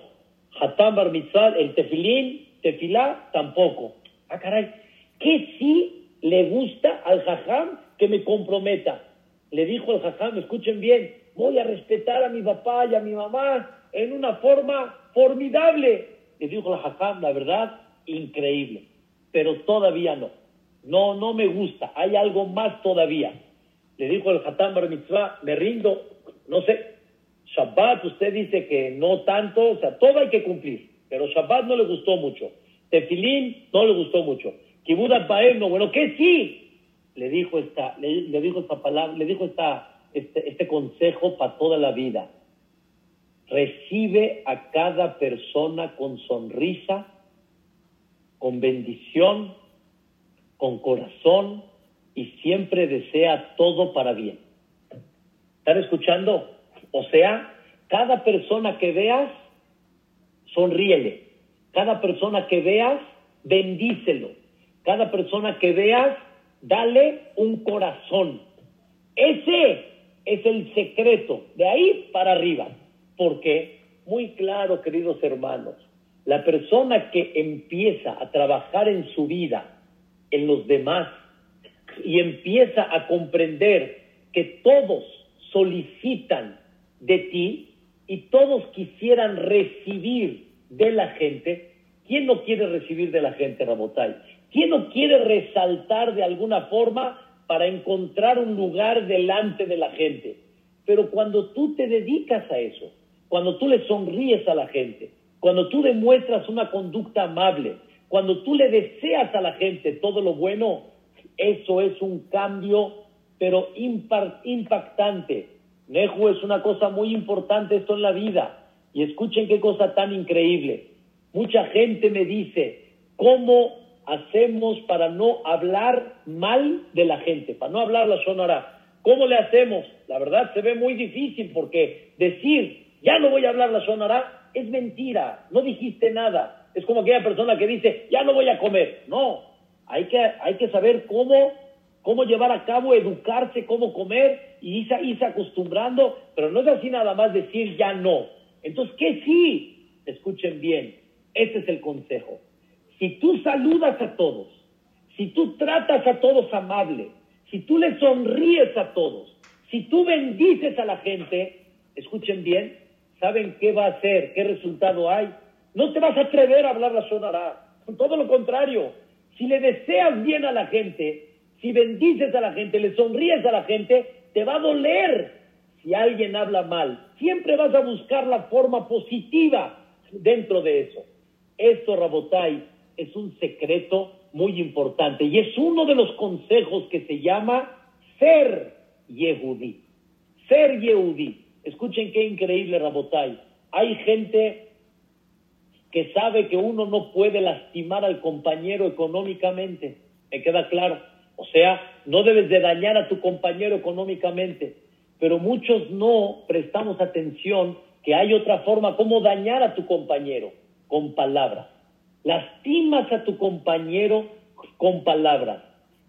Hatam Bar Mitzvah, el tefilín, tefilá tampoco. Ah caray, ¿qué sí le gusta al Jajam que me comprometa. Le dijo el jajam, escuchen bien, voy a respetar a mi papá y a mi mamá en una forma formidable. Le dijo el jajam, la verdad, increíble, pero todavía no. No, no me gusta, hay algo más todavía. Le dijo el Hatam Bar Mitzvah, me rindo, no sé, Shabbat usted dice que no tanto, o sea, todo hay que cumplir, pero Shabbat no le gustó mucho. Tefilín no le gustó mucho. Kibuda Baem no, bueno, que sí, le dijo esta, le, dijo esta palabra, le dijo esta, este, este consejo para toda la vida. Recibe a cada persona con sonrisa, con bendición, con corazón y siempre desea todo para bien. ¿Están escuchando? O sea, cada persona que veas, sonríele. Cada persona que veas, bendícelo. Cada persona que veas, dale un corazón. Ese es el secreto, de ahí para arriba. Porque, muy claro, queridos hermanos, la persona que empieza a trabajar en su vida, en los demás, y empieza a comprender que todos solicitan de ti, y todos quisieran recibir de la gente, ¿quién no quiere recibir de la gente, Rabotay? ¿Quién no quiere resaltar de alguna forma para encontrar un lugar delante de la gente? Pero cuando tú te dedicas a eso, cuando tú le sonríes a la gente, cuando tú demuestras una conducta amable, cuando tú le deseas a la gente todo lo bueno, eso es un cambio, pero impactante. Neju es una cosa muy importante esto en la vida. Y escuchen qué cosa tan increíble. Mucha gente me dice, ¿cómo hacemos para no hablar mal de la gente? Para no hablar la sonora. ¿Cómo le hacemos? La verdad se ve muy difícil porque decir, ya no voy a hablar la sonora, es mentira. No dijiste nada. Es como aquella persona que dice, ya no voy a comer. No, hay que, hay que saber cómo, cómo llevar a cabo, educarse, cómo comer y irse, irse acostumbrando, pero no es así nada más decir ya no. Entonces, ¿qué sí? Escuchen bien, ese es el consejo. Si tú saludas a todos, si tú tratas a todos amable, si tú le sonríes a todos, si tú bendices a la gente, escuchen bien, ¿saben qué va a hacer? ¿Qué resultado hay? No te vas a atrever a hablar la sonará. Todo lo contrario. Si le deseas bien a la gente, si bendices a la gente, le sonríes a la gente, te va a doler si alguien habla mal. Siempre vas a buscar la forma positiva dentro de eso. Esto, Rabotai, es un secreto muy importante y es uno de los consejos que se llama ser Yehudí. Ser Yehudí. Escuchen qué increíble, Rabotai. Hay gente que sabe que uno no puede lastimar al compañero económicamente. Me queda claro. O sea, no debes de dañar a tu compañero económicamente. Pero muchos no prestamos atención que hay otra forma como dañar a tu compañero con palabras. Lastimas a tu compañero con palabras.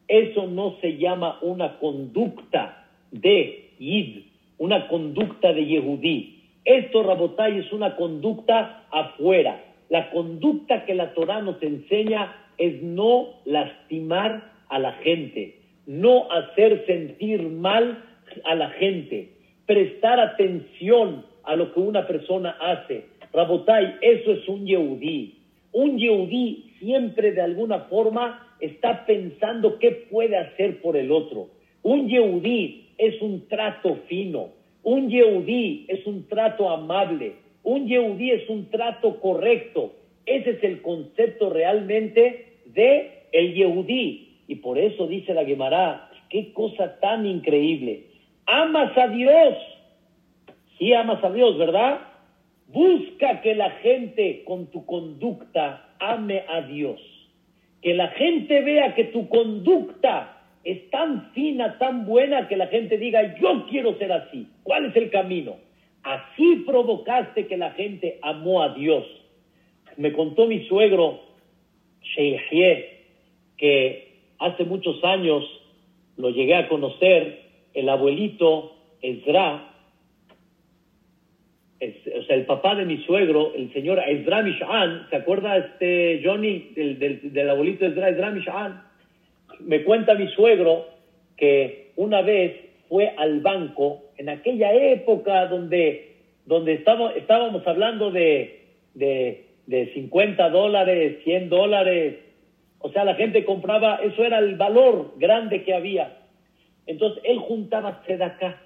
Eso no se llama una conducta de Yid, una conducta de Yehudí. Esto, Rabotay, es una conducta afuera. La conducta que la Torah nos enseña es no lastimar a la gente, no hacer sentir mal a la gente, prestar atención a lo que una persona hace. Rabotai, eso es un yehudí. Un yehudí siempre de alguna forma está pensando qué puede hacer por el otro. Un yehudí es un trato fino. Un yehudí es un trato amable. Un Yehudí es un trato correcto. Ese es el concepto realmente de el Yehudí. Y por eso dice la Gemara, qué cosa tan increíble. Amas a Dios. Sí amas a Dios, ¿verdad? Busca que la gente con tu conducta ame a Dios. Que la gente vea que tu conducta es tan fina, tan buena, que la gente diga, yo quiero ser así. ¿Cuál es el camino? Así provocaste que la gente amó a Dios. Me contó mi suegro, Sheihie, que hace muchos años lo llegué a conocer, el abuelito Ezra, o sea, el papá de mi suegro, el señor Ezra Mish'an, ¿se acuerda este Johnny del, del, abuelito Ezra, Ezra Mish'an? Me cuenta mi suegro que una vez fue al banco en aquella época donde, donde estábamos, estábamos hablando de, de, de 50 dólares, 100 dólares, o sea, la gente compraba, eso era el valor grande que había. Entonces él juntaba sedacá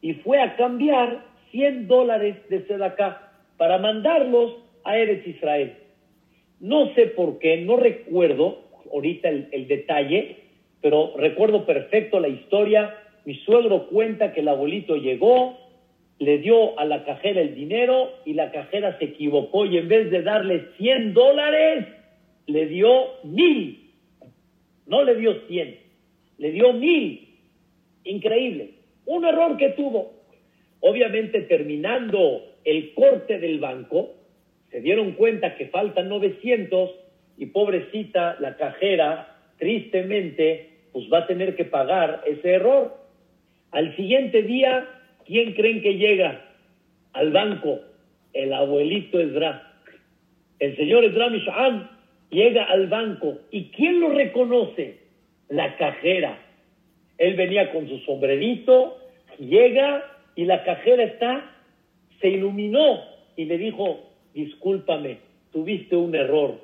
y fue a cambiar 100 dólares de sedacá para mandarlos a Eretz Israel. No sé por qué, no recuerdo ahorita el, el detalle, pero recuerdo perfecto la historia mi suegro cuenta que el abuelito llegó, le dio a la cajera el dinero y la cajera se equivocó y en vez de darle 100 dólares, le dio mil. No le dio 100, le dio mil. Increíble. Un error que tuvo. Obviamente terminando el corte del banco, se dieron cuenta que faltan 900 y pobrecita la cajera, tristemente, pues va a tener que pagar ese error. Al siguiente día, ¿quién creen que llega al banco? El abuelito Esdra. El señor Esdra Mish'an llega al banco. ¿Y quién lo reconoce? La cajera. Él venía con su sombrerito, llega y la cajera está se iluminó y le dijo, discúlpame, tuviste un error,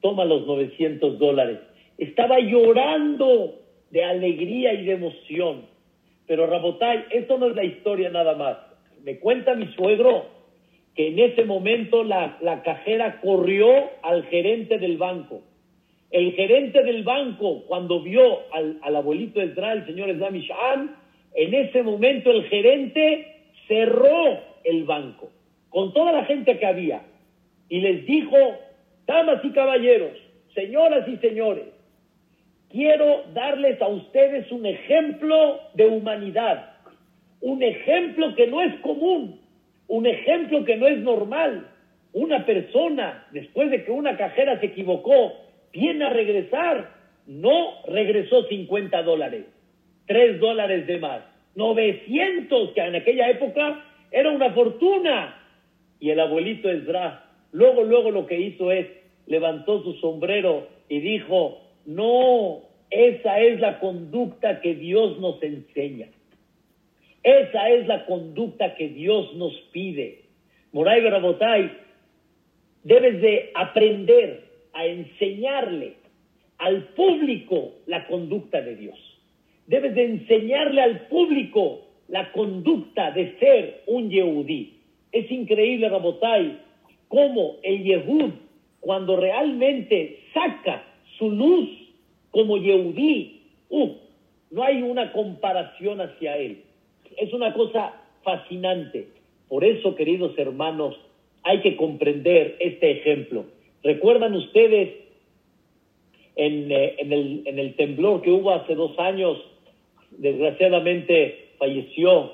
toma los 900 dólares. Estaba llorando de alegría y de emoción. Pero Rabotay, esto no es la historia nada más. Me cuenta mi suegro que en ese momento la, la cajera corrió al gerente del banco. El gerente del banco, cuando vio al, al abuelito de Israel, el señor Eslam en ese momento el gerente cerró el banco con toda la gente que había y les dijo, damas y caballeros, señoras y señores, quiero darles a ustedes un ejemplo de humanidad, un ejemplo que no es común, un ejemplo que no es normal. Una persona, después de que una cajera se equivocó, viene a regresar, no regresó 50 dólares, 3 dólares de más, 900, que en aquella época era una fortuna. Y el abuelito Esdras, luego, luego lo que hizo es, levantó su sombrero y dijo, no, esa es la conducta que Dios nos enseña. Esa es la conducta que Dios nos pide. Moray Barabotay, debes de aprender a enseñarle al público la conducta de Dios. Debes de enseñarle al público la conducta de ser un Yehudí. Es increíble, Rabotay, cómo el Yehud, cuando realmente saca su luz como Yehudí, uh, no hay una comparación hacia él. Es una cosa fascinante. Por eso, queridos hermanos, hay que comprender este ejemplo. ¿Recuerdan ustedes en, eh, el, en el temblor que hubo hace dos años? Desgraciadamente falleció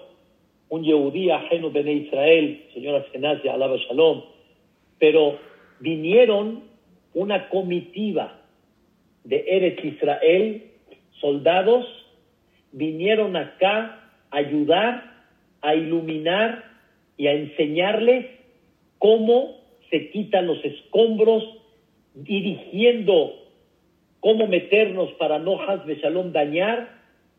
un Yehudí ajeno Bene Israel, señora Senasia, alaba Shalom, pero vinieron una comitiva de Eretz Israel, soldados, vinieron acá a ayudar, a iluminar y a enseñarles cómo se quitan los escombros, dirigiendo cómo meternos para no Shalom dañar.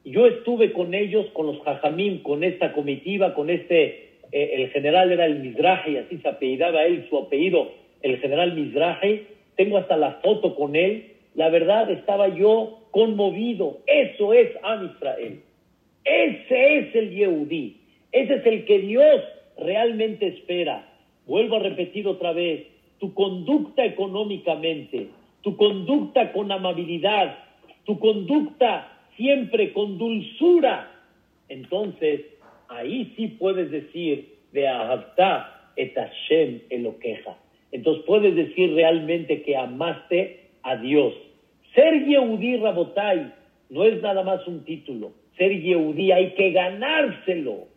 Yo estuve con ellos, con los Jajamim, con esta comitiva, con este, eh, el general era el Mizrahi, así se apellidaba él, su apellido, el general Mizrahi. Tengo hasta la foto con él. La verdad, estaba yo conmovido. Eso es Am Israel. Ese es el Yehudí. Ese es el que Dios realmente espera. Vuelvo a repetir otra vez, tu conducta económicamente, tu conducta con amabilidad, tu conducta siempre con dulzura, entonces ahí sí puedes decir de Ahavta et Hashem queja. Entonces puedes decir realmente que amaste a Dios. Ser Yehudí Rabotai no es nada más un título. Ser Yehudí hay que ganárselo.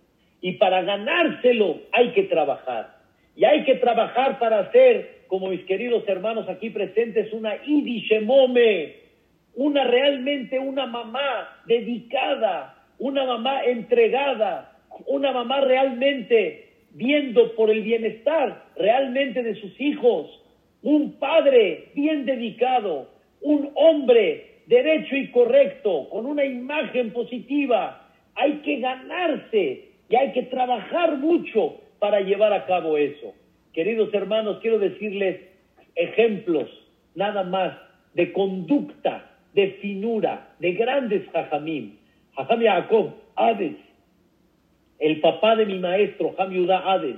Y para ganárselo hay que trabajar. Y hay que trabajar para hacer, como mis queridos hermanos aquí presentes, una idishemome, una realmente una mamá dedicada, una mamá entregada, una mamá realmente viendo por el bienestar realmente de sus hijos, un padre bien dedicado, un hombre derecho y correcto, con una imagen positiva. Hay que ganarse y hay que trabajar mucho para llevar a cabo eso. Queridos hermanos, quiero decirles ejemplos nada más de conducta, de finura, de grandes jajamim. Jajam Jacob, Hades, el papá de mi maestro, Jam Hades,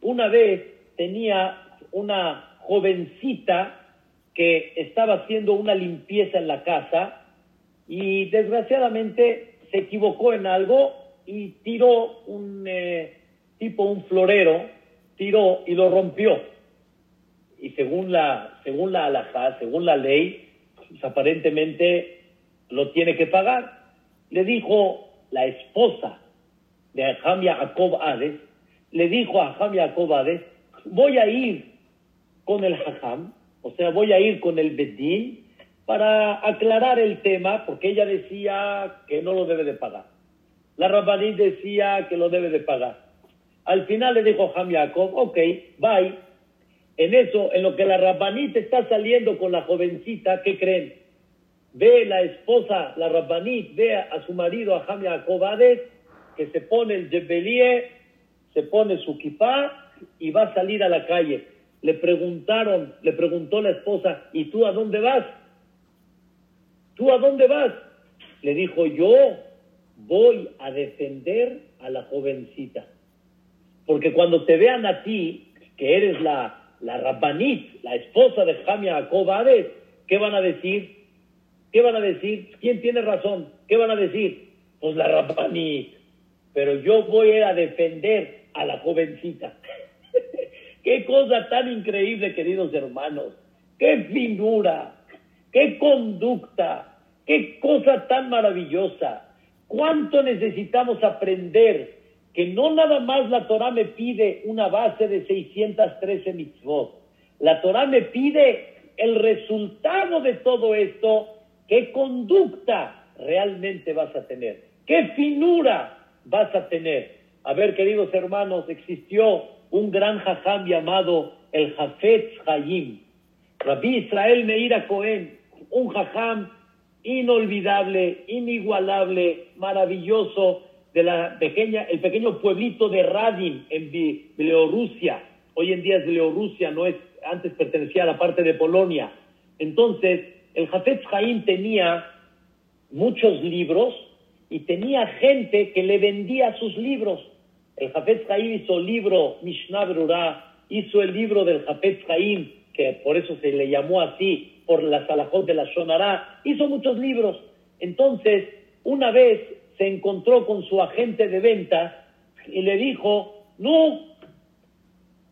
una vez tenía una jovencita que estaba haciendo una limpieza en la casa y desgraciadamente se equivocó en algo y tiró un... Eh, tipo un florero, tiró y lo rompió. Y según la, según la alajá, según la ley, pues aparentemente lo tiene que pagar. Le dijo la esposa de Aham Jacob Hades, le dijo a Aham Jacob Hades, voy a ir con el Hajam, o sea, voy a ir con el Bedín para aclarar el tema, porque ella decía que no lo debe de pagar. La Rabbaní decía que lo debe de pagar. Al final le dijo Ham Jacob, ok, bye. En eso, en lo que la rabanita está saliendo con la jovencita, ¿qué creen? Ve la esposa, la rabanit, ve a, su marido, a Ham Jacob Hades, que se pone el jebelie, se pone su kipá y va a salir a la calle. Le preguntaron, le preguntó la esposa, ¿y tú a dónde vas? ¿Tú a dónde vas? Le dijo, yo voy a defender a la jovencita. Porque cuando te vean a ti, que eres la, la Rabbanit, la esposa de Jamia Acobades, ¿qué van a decir? ¿Qué van a decir? ¿Quién tiene razón? ¿Qué van a decir? Pues la Rabbanit. Pero yo voy a defender a la jovencita. qué cosa tan increíble, queridos hermanos. Qué finura, qué conducta, qué cosa tan maravillosa. ¿Cuánto necesitamos aprender que no nada más la Torah me pide una base de 613 mitzvot, la Torah me pide el resultado de todo esto, qué conducta realmente vas a tener, qué finura vas a tener. A ver, queridos hermanos, existió un gran jajam llamado el Jafetz Hayim, Rabbi Israel Meira Cohen, un jajam inolvidable, inigualable, maravilloso, de la pequeña, el pequeño pueblito de Radin en Bielorrusia. Hoy en día es Bielorrusia, no es, antes pertenecía a la parte de Polonia. Entonces, el Jafetz Haim tenía muchos libros y tenía gente que le vendía sus libros. El Jafetz Haim hizo libro Mishnah Berurah, hizo el libro del Jafetz Haim, que por eso se le llamó así, por la Salahot de la Shonara, hizo muchos libros. Entonces, una vez se encontró con su agente de ventas y le dijo, no,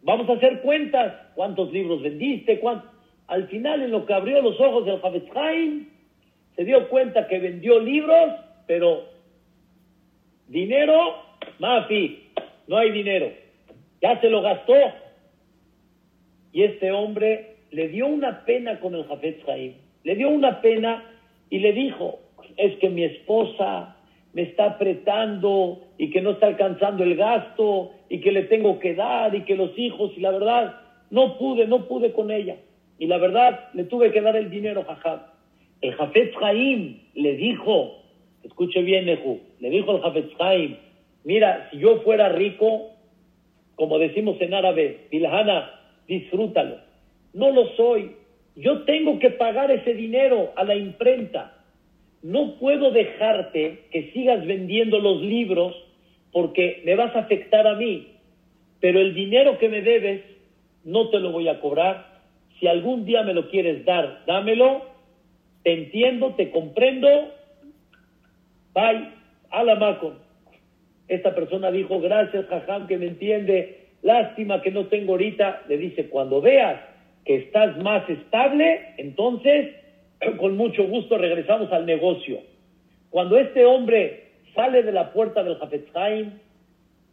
vamos a hacer cuentas, cuántos libros vendiste, Al final, en lo que abrió los ojos del Javetz se dio cuenta que vendió libros, pero dinero, mafi, no hay dinero. Ya se lo gastó. Y este hombre le dio una pena con el Jafetz Le dio una pena y le dijo, es que mi esposa me está apretando y que no está alcanzando el gasto y que le tengo que dar y que los hijos y la verdad no pude, no pude con ella. Y la verdad le tuve que dar el dinero, jajá. El Jafetz Haim le dijo, escuche bien, Nehu, le dijo al Jafetz Haim, mira, si yo fuera rico, como decimos en árabe, Ilhana, disfrútalo. No lo soy. Yo tengo que pagar ese dinero a la imprenta no puedo dejarte que sigas vendiendo los libros porque me vas a afectar a mí, pero el dinero que me debes no te lo voy a cobrar. Si algún día me lo quieres dar, dámelo, te entiendo, te comprendo, bye, a la Esta persona dijo, gracias, Jajam, que me entiende, lástima que no tengo ahorita. Le dice, cuando veas que estás más estable, entonces con mucho gusto regresamos al negocio. Cuando este hombre sale de la puerta del Jafetz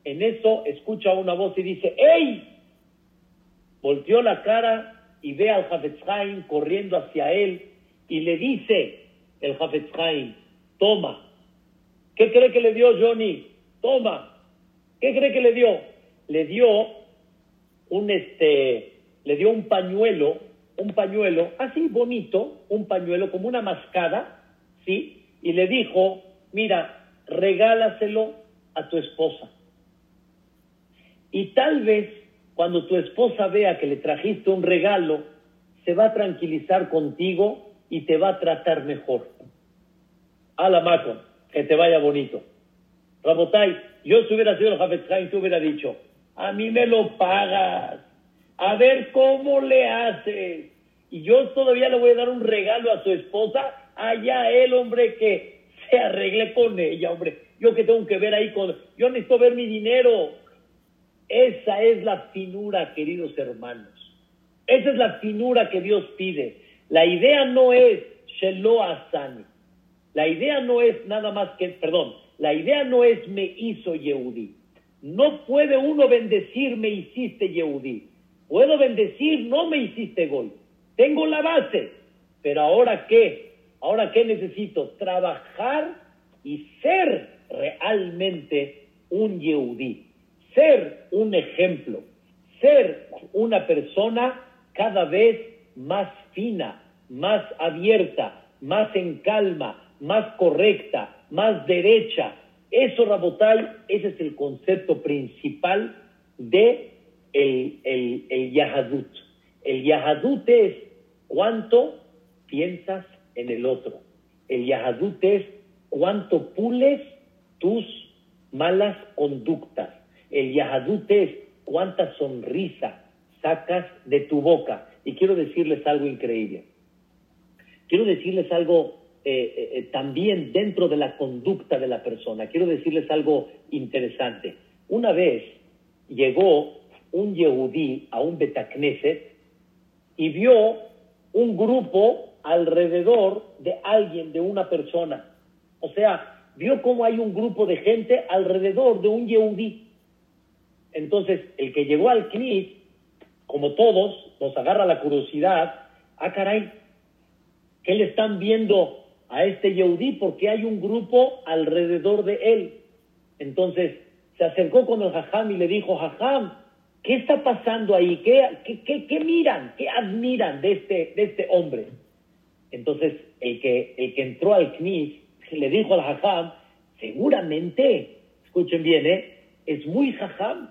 en eso escucha una voz y dice, ¡Ey! Volteó la cara y ve al Jafetz corriendo hacia él y le dice el Jafetz toma. ¿Qué cree que le dio Johnny? Toma. ¿Qué cree que le dio? Le dio un este, le dio un pañuelo un pañuelo así bonito, un pañuelo como una mascada, ¿sí? Y le dijo, mira, regálaselo a tu esposa. Y tal vez cuando tu esposa vea que le trajiste un regalo, se va a tranquilizar contigo y te va a tratar mejor. A la maco, que te vaya bonito. Rabotai, yo si hubiera sido el Jafet te hubiera dicho, a mí me lo pagas a ver cómo le haces. Y yo todavía le voy a dar un regalo a su esposa, allá el hombre, que se arregle con ella, hombre. Yo que tengo que ver ahí con... Yo necesito ver mi dinero. Esa es la finura, queridos hermanos. Esa es la finura que Dios pide. La idea no es Shelo Asani. La idea no es nada más que, perdón, la idea no es me hizo Yehudi. No puede uno bendecir me hiciste Yehudi. Puedo bendecir, no me hiciste gol. Tengo la base. Pero ahora qué? Ahora qué necesito? Trabajar y ser realmente un Yehudí. Ser un ejemplo. Ser una persona cada vez más fina, más abierta, más en calma, más correcta, más derecha. Eso, Rabotai, ese es el concepto principal de el, el, el Yahadut. El Yahadut es cuánto piensas en el otro. El Yahadut es cuánto pules tus malas conductas. El Yahadut es cuánta sonrisa sacas de tu boca. Y quiero decirles algo increíble. Quiero decirles algo eh, eh, eh, también dentro de la conducta de la persona. Quiero decirles algo interesante. Una vez llegó un yehudí a un Betacneset y vio un grupo alrededor de alguien, de una persona. O sea, vio cómo hay un grupo de gente alrededor de un yehudí. Entonces, el que llegó al Knis, como todos, nos agarra la curiosidad. Ah, caray, ¿qué le están viendo a este yehudí? Porque hay un grupo alrededor de él. Entonces, se acercó con el Jajam y le dijo, Jajam, ¿qué está pasando ahí? ¿Qué, miran? ¿Qué admiran de este, este hombre? Entonces, el que, entró al Knis le dijo al Jajam, seguramente, escuchen bien, ¿eh? es muy Jajam,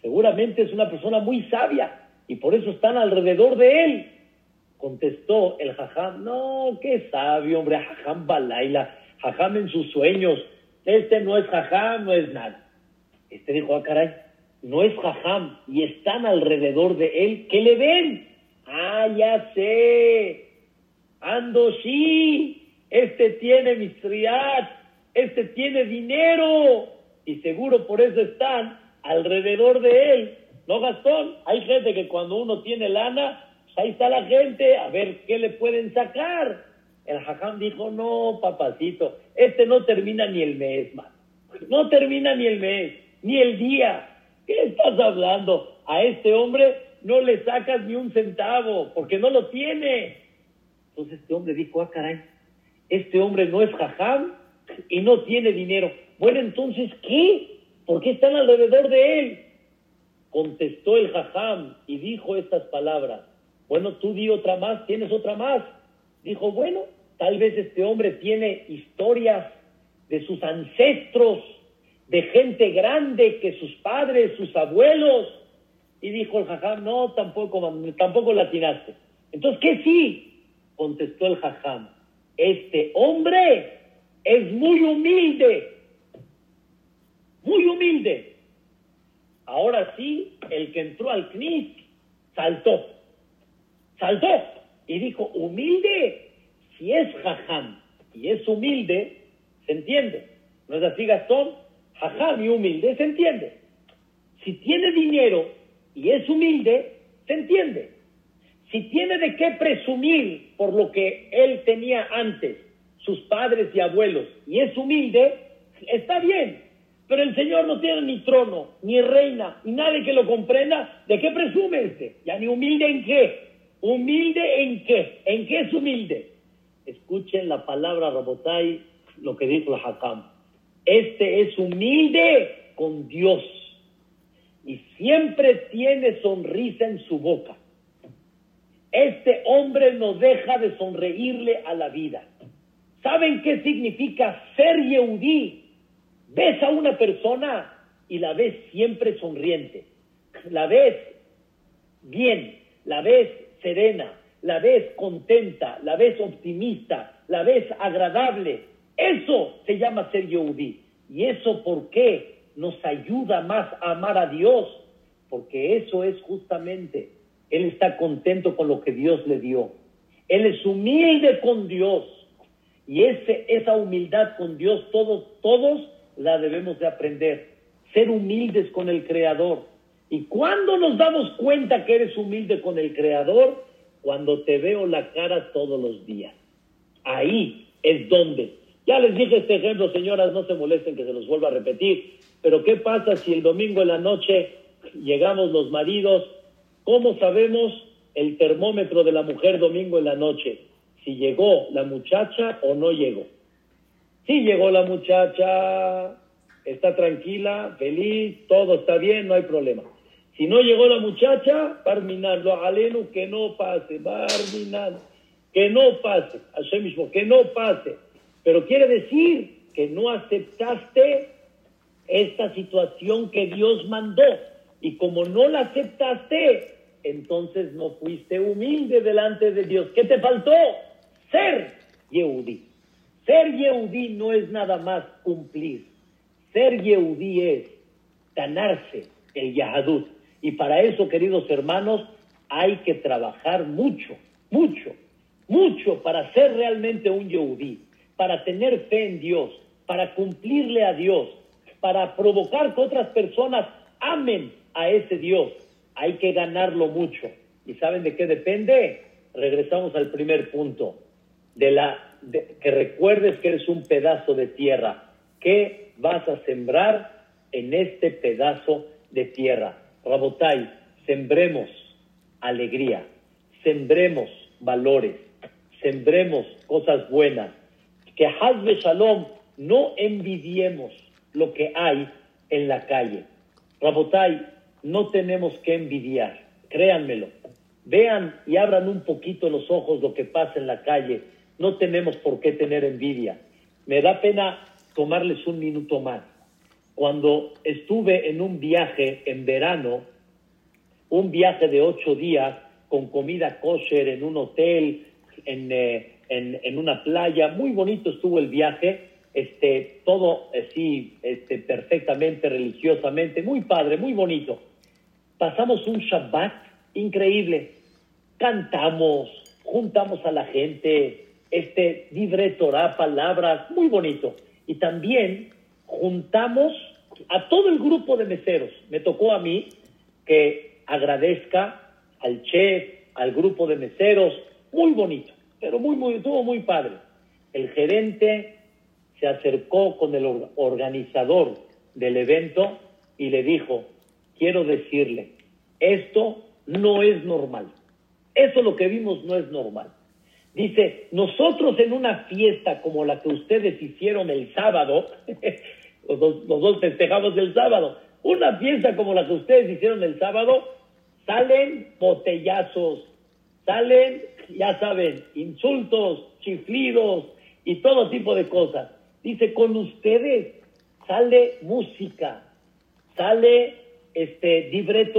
seguramente es una persona muy sabia y por eso están alrededor de él. Contestó el Jajam, no, qué sabio, hombre, Jajam Balaila, Jajam en sus sueños, este no es Jajam, no es nada. Este dijo, ah, caray, no es Jajam y están alrededor de él, ¿qué le ven? Ah, ya sé, ando sí, este tiene mistriat, este tiene dinero y seguro por eso están alrededor de él. ¿No, Gastón? Hay gente que cuando uno tiene lana, pues ahí está la gente, a ver qué le pueden sacar. El Jajam dijo, no, papacito, este no termina ni el mes, man. No termina ni el mes, ni el día. ¿Qué estás hablando? A este hombre no le sacas ni un centavo, porque no lo tiene. Entonces este hombre dijo, ah, caray, este hombre no es jajam y no tiene dinero. Bueno, entonces, ¿qué? ¿Por qué están alrededor de él? Contestó el jajam y dijo estas palabras. Bueno, tú di otra más, tienes otra más. Dijo, bueno, tal vez este hombre tiene historias de sus ancestros, de gente grande, que sus padres, sus abuelos. Y dijo el jajam, no, tampoco, tampoco latinaste. Entonces, ¿qué sí? Contestó el jajam, este hombre es muy humilde, muy humilde. Ahora sí, el que entró al CNIS saltó, saltó y dijo, humilde, si es jajam y es humilde, se entiende. ¿No es así, Gastón? Jajam y humilde, se entiende. Si tiene dinero y es humilde, se entiende. Si tiene de qué presumir por lo que él tenía antes, sus padres y abuelos, y es humilde, está bien. Pero el Señor no tiene ni trono, ni reina, ni nadie que lo comprenda. ¿De qué presume este? Ya ni humilde en qué. ¿Humilde en qué? ¿En qué es humilde? Escuchen la palabra Rabotai, lo que dijo el Hakam. Este es humilde con Dios y siempre tiene sonrisa en su boca. Este hombre no deja de sonreírle a la vida. ¿Saben qué significa ser Yehudí? Ves a una persona y la ves siempre sonriente. La ves bien, la ves serena, la ves contenta, la ves optimista, la ves agradable. Eso se llama ser Yehudí. ¿Y eso por qué nos ayuda más a amar a Dios? Porque eso es justamente él está contento con lo que Dios le dio. Él es humilde con Dios. Y esa humildad con Dios, todos, todos la debemos de aprender. Ser humildes con el Creador. ¿Y cuando nos damos cuenta que eres humilde con el Creador? Cuando te veo la cara todos los días. Ahí es donde. Ya les dije este ejemplo, señoras, no se molesten que se los vuelva a repetir. Pero ¿qué pasa si el domingo en la noche llegamos los maridos ¿Cómo sabemos el termómetro de la mujer domingo en la noche? Si llegó la muchacha o no llegó. Si llegó la muchacha, está tranquila, feliz, todo está bien, no hay problema. Si no llegó la muchacha, parminarlo, alenu, que no pase, barminar, que no pase, Hashem mismo, que no pase. Pero quiere decir que no aceptaste esta situación que Dios mandó. Y como no la aceptaste, entonces no fuiste humilde delante de Dios. ¿Qué te faltó? Ser Yehudí. Ser Yehudí no es nada más cumplir. Ser Yehudí es ganarse el Yahadut. Y para eso, queridos hermanos, hay que trabajar mucho, mucho, mucho para ser realmente un Yehudí, para tener fe en Dios, para cumplirle a Dios, para provocar que otras personas amen a ese Dios. Hay que ganarlo mucho. ¿Y saben de qué depende? Regresamos al primer punto. De la, que recuerdes que eres un pedazo de tierra. ¿Qué vas a sembrar en este pedazo de tierra? Rabotai, sembremos alegría, sembremos valores, sembremos cosas buenas. Que Hazbe Shalom no envidiemos lo que hay en la calle. Rabotai, no tenemos que envidiar, créanmelo. Vean y abran un poquito los ojos lo que pasa en la calle. No tenemos por qué tener envidia. Me da pena tomarles un minuto más. Cuando estuve en un viaje en verano, un viaje de ocho días con comida kosher en un hotel, en, eh, en, en una playa, muy bonito estuvo el viaje este, todo así, este, perfectamente, religiosamente, muy padre, muy bonito. Pasamos un Shabbat increíble, cantamos, juntamos a la gente, este, libre Torah, palabras, muy bonito. Y también juntamos a todo el grupo de meseros. Me tocó a mí que agradezca al chef, al grupo de meseros, muy bonito, pero muy, muy, estuvo muy padre. El gerente se acercó con el organizador del evento y le dijo, quiero decirle, esto no es normal. Eso lo que vimos no es normal. Dice, nosotros en una fiesta como la que ustedes hicieron el sábado, los, dos, los dos festejamos el sábado, una fiesta como la que ustedes hicieron el sábado, salen botellazos, salen, ya saben, insultos, chiflidos y todo tipo de cosas. Dice, con ustedes sale música, sale este Dibre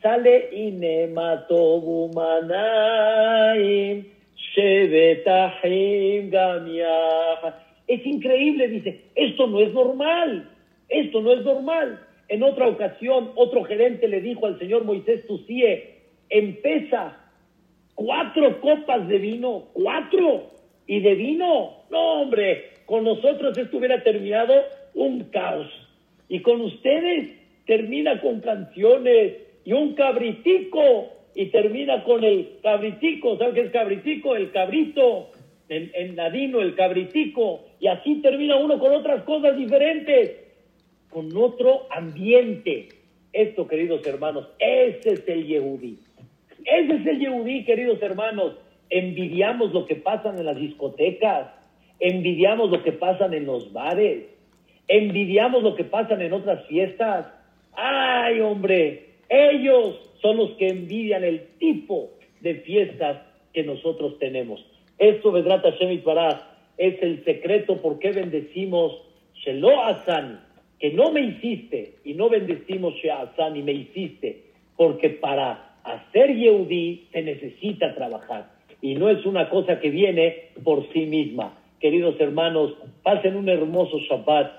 sale Inematobumanaim, Shevetahim. Es increíble, dice, esto no es normal, esto no es normal. En otra ocasión, otro gerente le dijo al señor Moisés Tucie, empieza cuatro copas de vino, cuatro, y de vino, no hombre, con nosotros esto hubiera terminado un caos. Y con ustedes termina con canciones y un cabritico y termina con el cabritico. ¿Sabes qué es cabritico? El cabrito. En ladino, el cabritico. Y así termina uno con otras cosas diferentes. Con otro ambiente. Esto, queridos hermanos, ese es el Yehudí. Ese es el Yehudí, queridos hermanos. Envidiamos lo que pasa en las discotecas envidiamos lo que pasa en los bares, envidiamos lo que pasa en otras fiestas. Ay, hombre, ellos son los que envidian el tipo de fiestas que nosotros tenemos. Esto, Vedrat Hashem para es el secreto por qué bendecimos Shelo Asan, que no me hiciste, y no bendecimos Sheasan y me hiciste, porque para hacer Yehudi se necesita trabajar. Y no es una cosa que viene por sí misma. Queridos hermanos, pasen un hermoso Shabbat,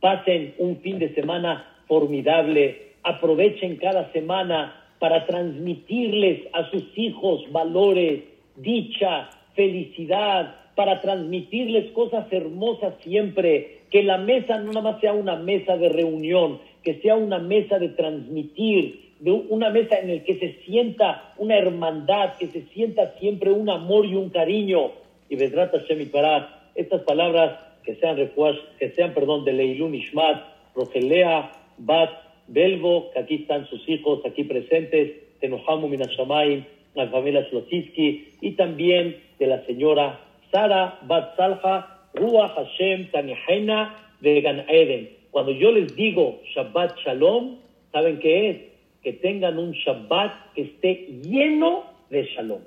pasen un fin de semana formidable, aprovechen cada semana para transmitirles a sus hijos valores, dicha, felicidad, para transmitirles cosas hermosas siempre, que la mesa no nada más sea una mesa de reunión, que sea una mesa de transmitir, de una mesa en la que se sienta una hermandad, que se sienta siempre un amor y un cariño, y Vedrat Hashem para estas palabras que sean que sean, perdón, de Leilun Ishmat, Rogelea, Bat, Belvo, que aquí están sus hijos aquí presentes, Tenohamu Minashamayim, la familia y también de la señora Sara Bat Salha, Ruach Hashem Tanihaina de Eden. Cuando yo les digo Shabbat Shalom, ¿saben qué es? Que tengan un Shabbat que esté lleno de Shalom,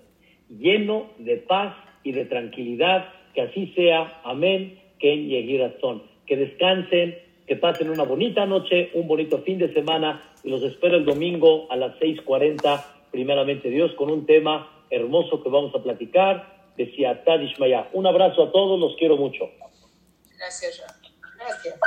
lleno de paz y de tranquilidad. Que así sea. Amén. Ken Yehirazón. Que descansen, que pasen una bonita noche, un bonito fin de semana y los espero el domingo a las 6.40, primeramente Dios, con un tema hermoso que vamos a platicar de Siatad. Un abrazo a todos, los quiero mucho. Gracias, Gracias.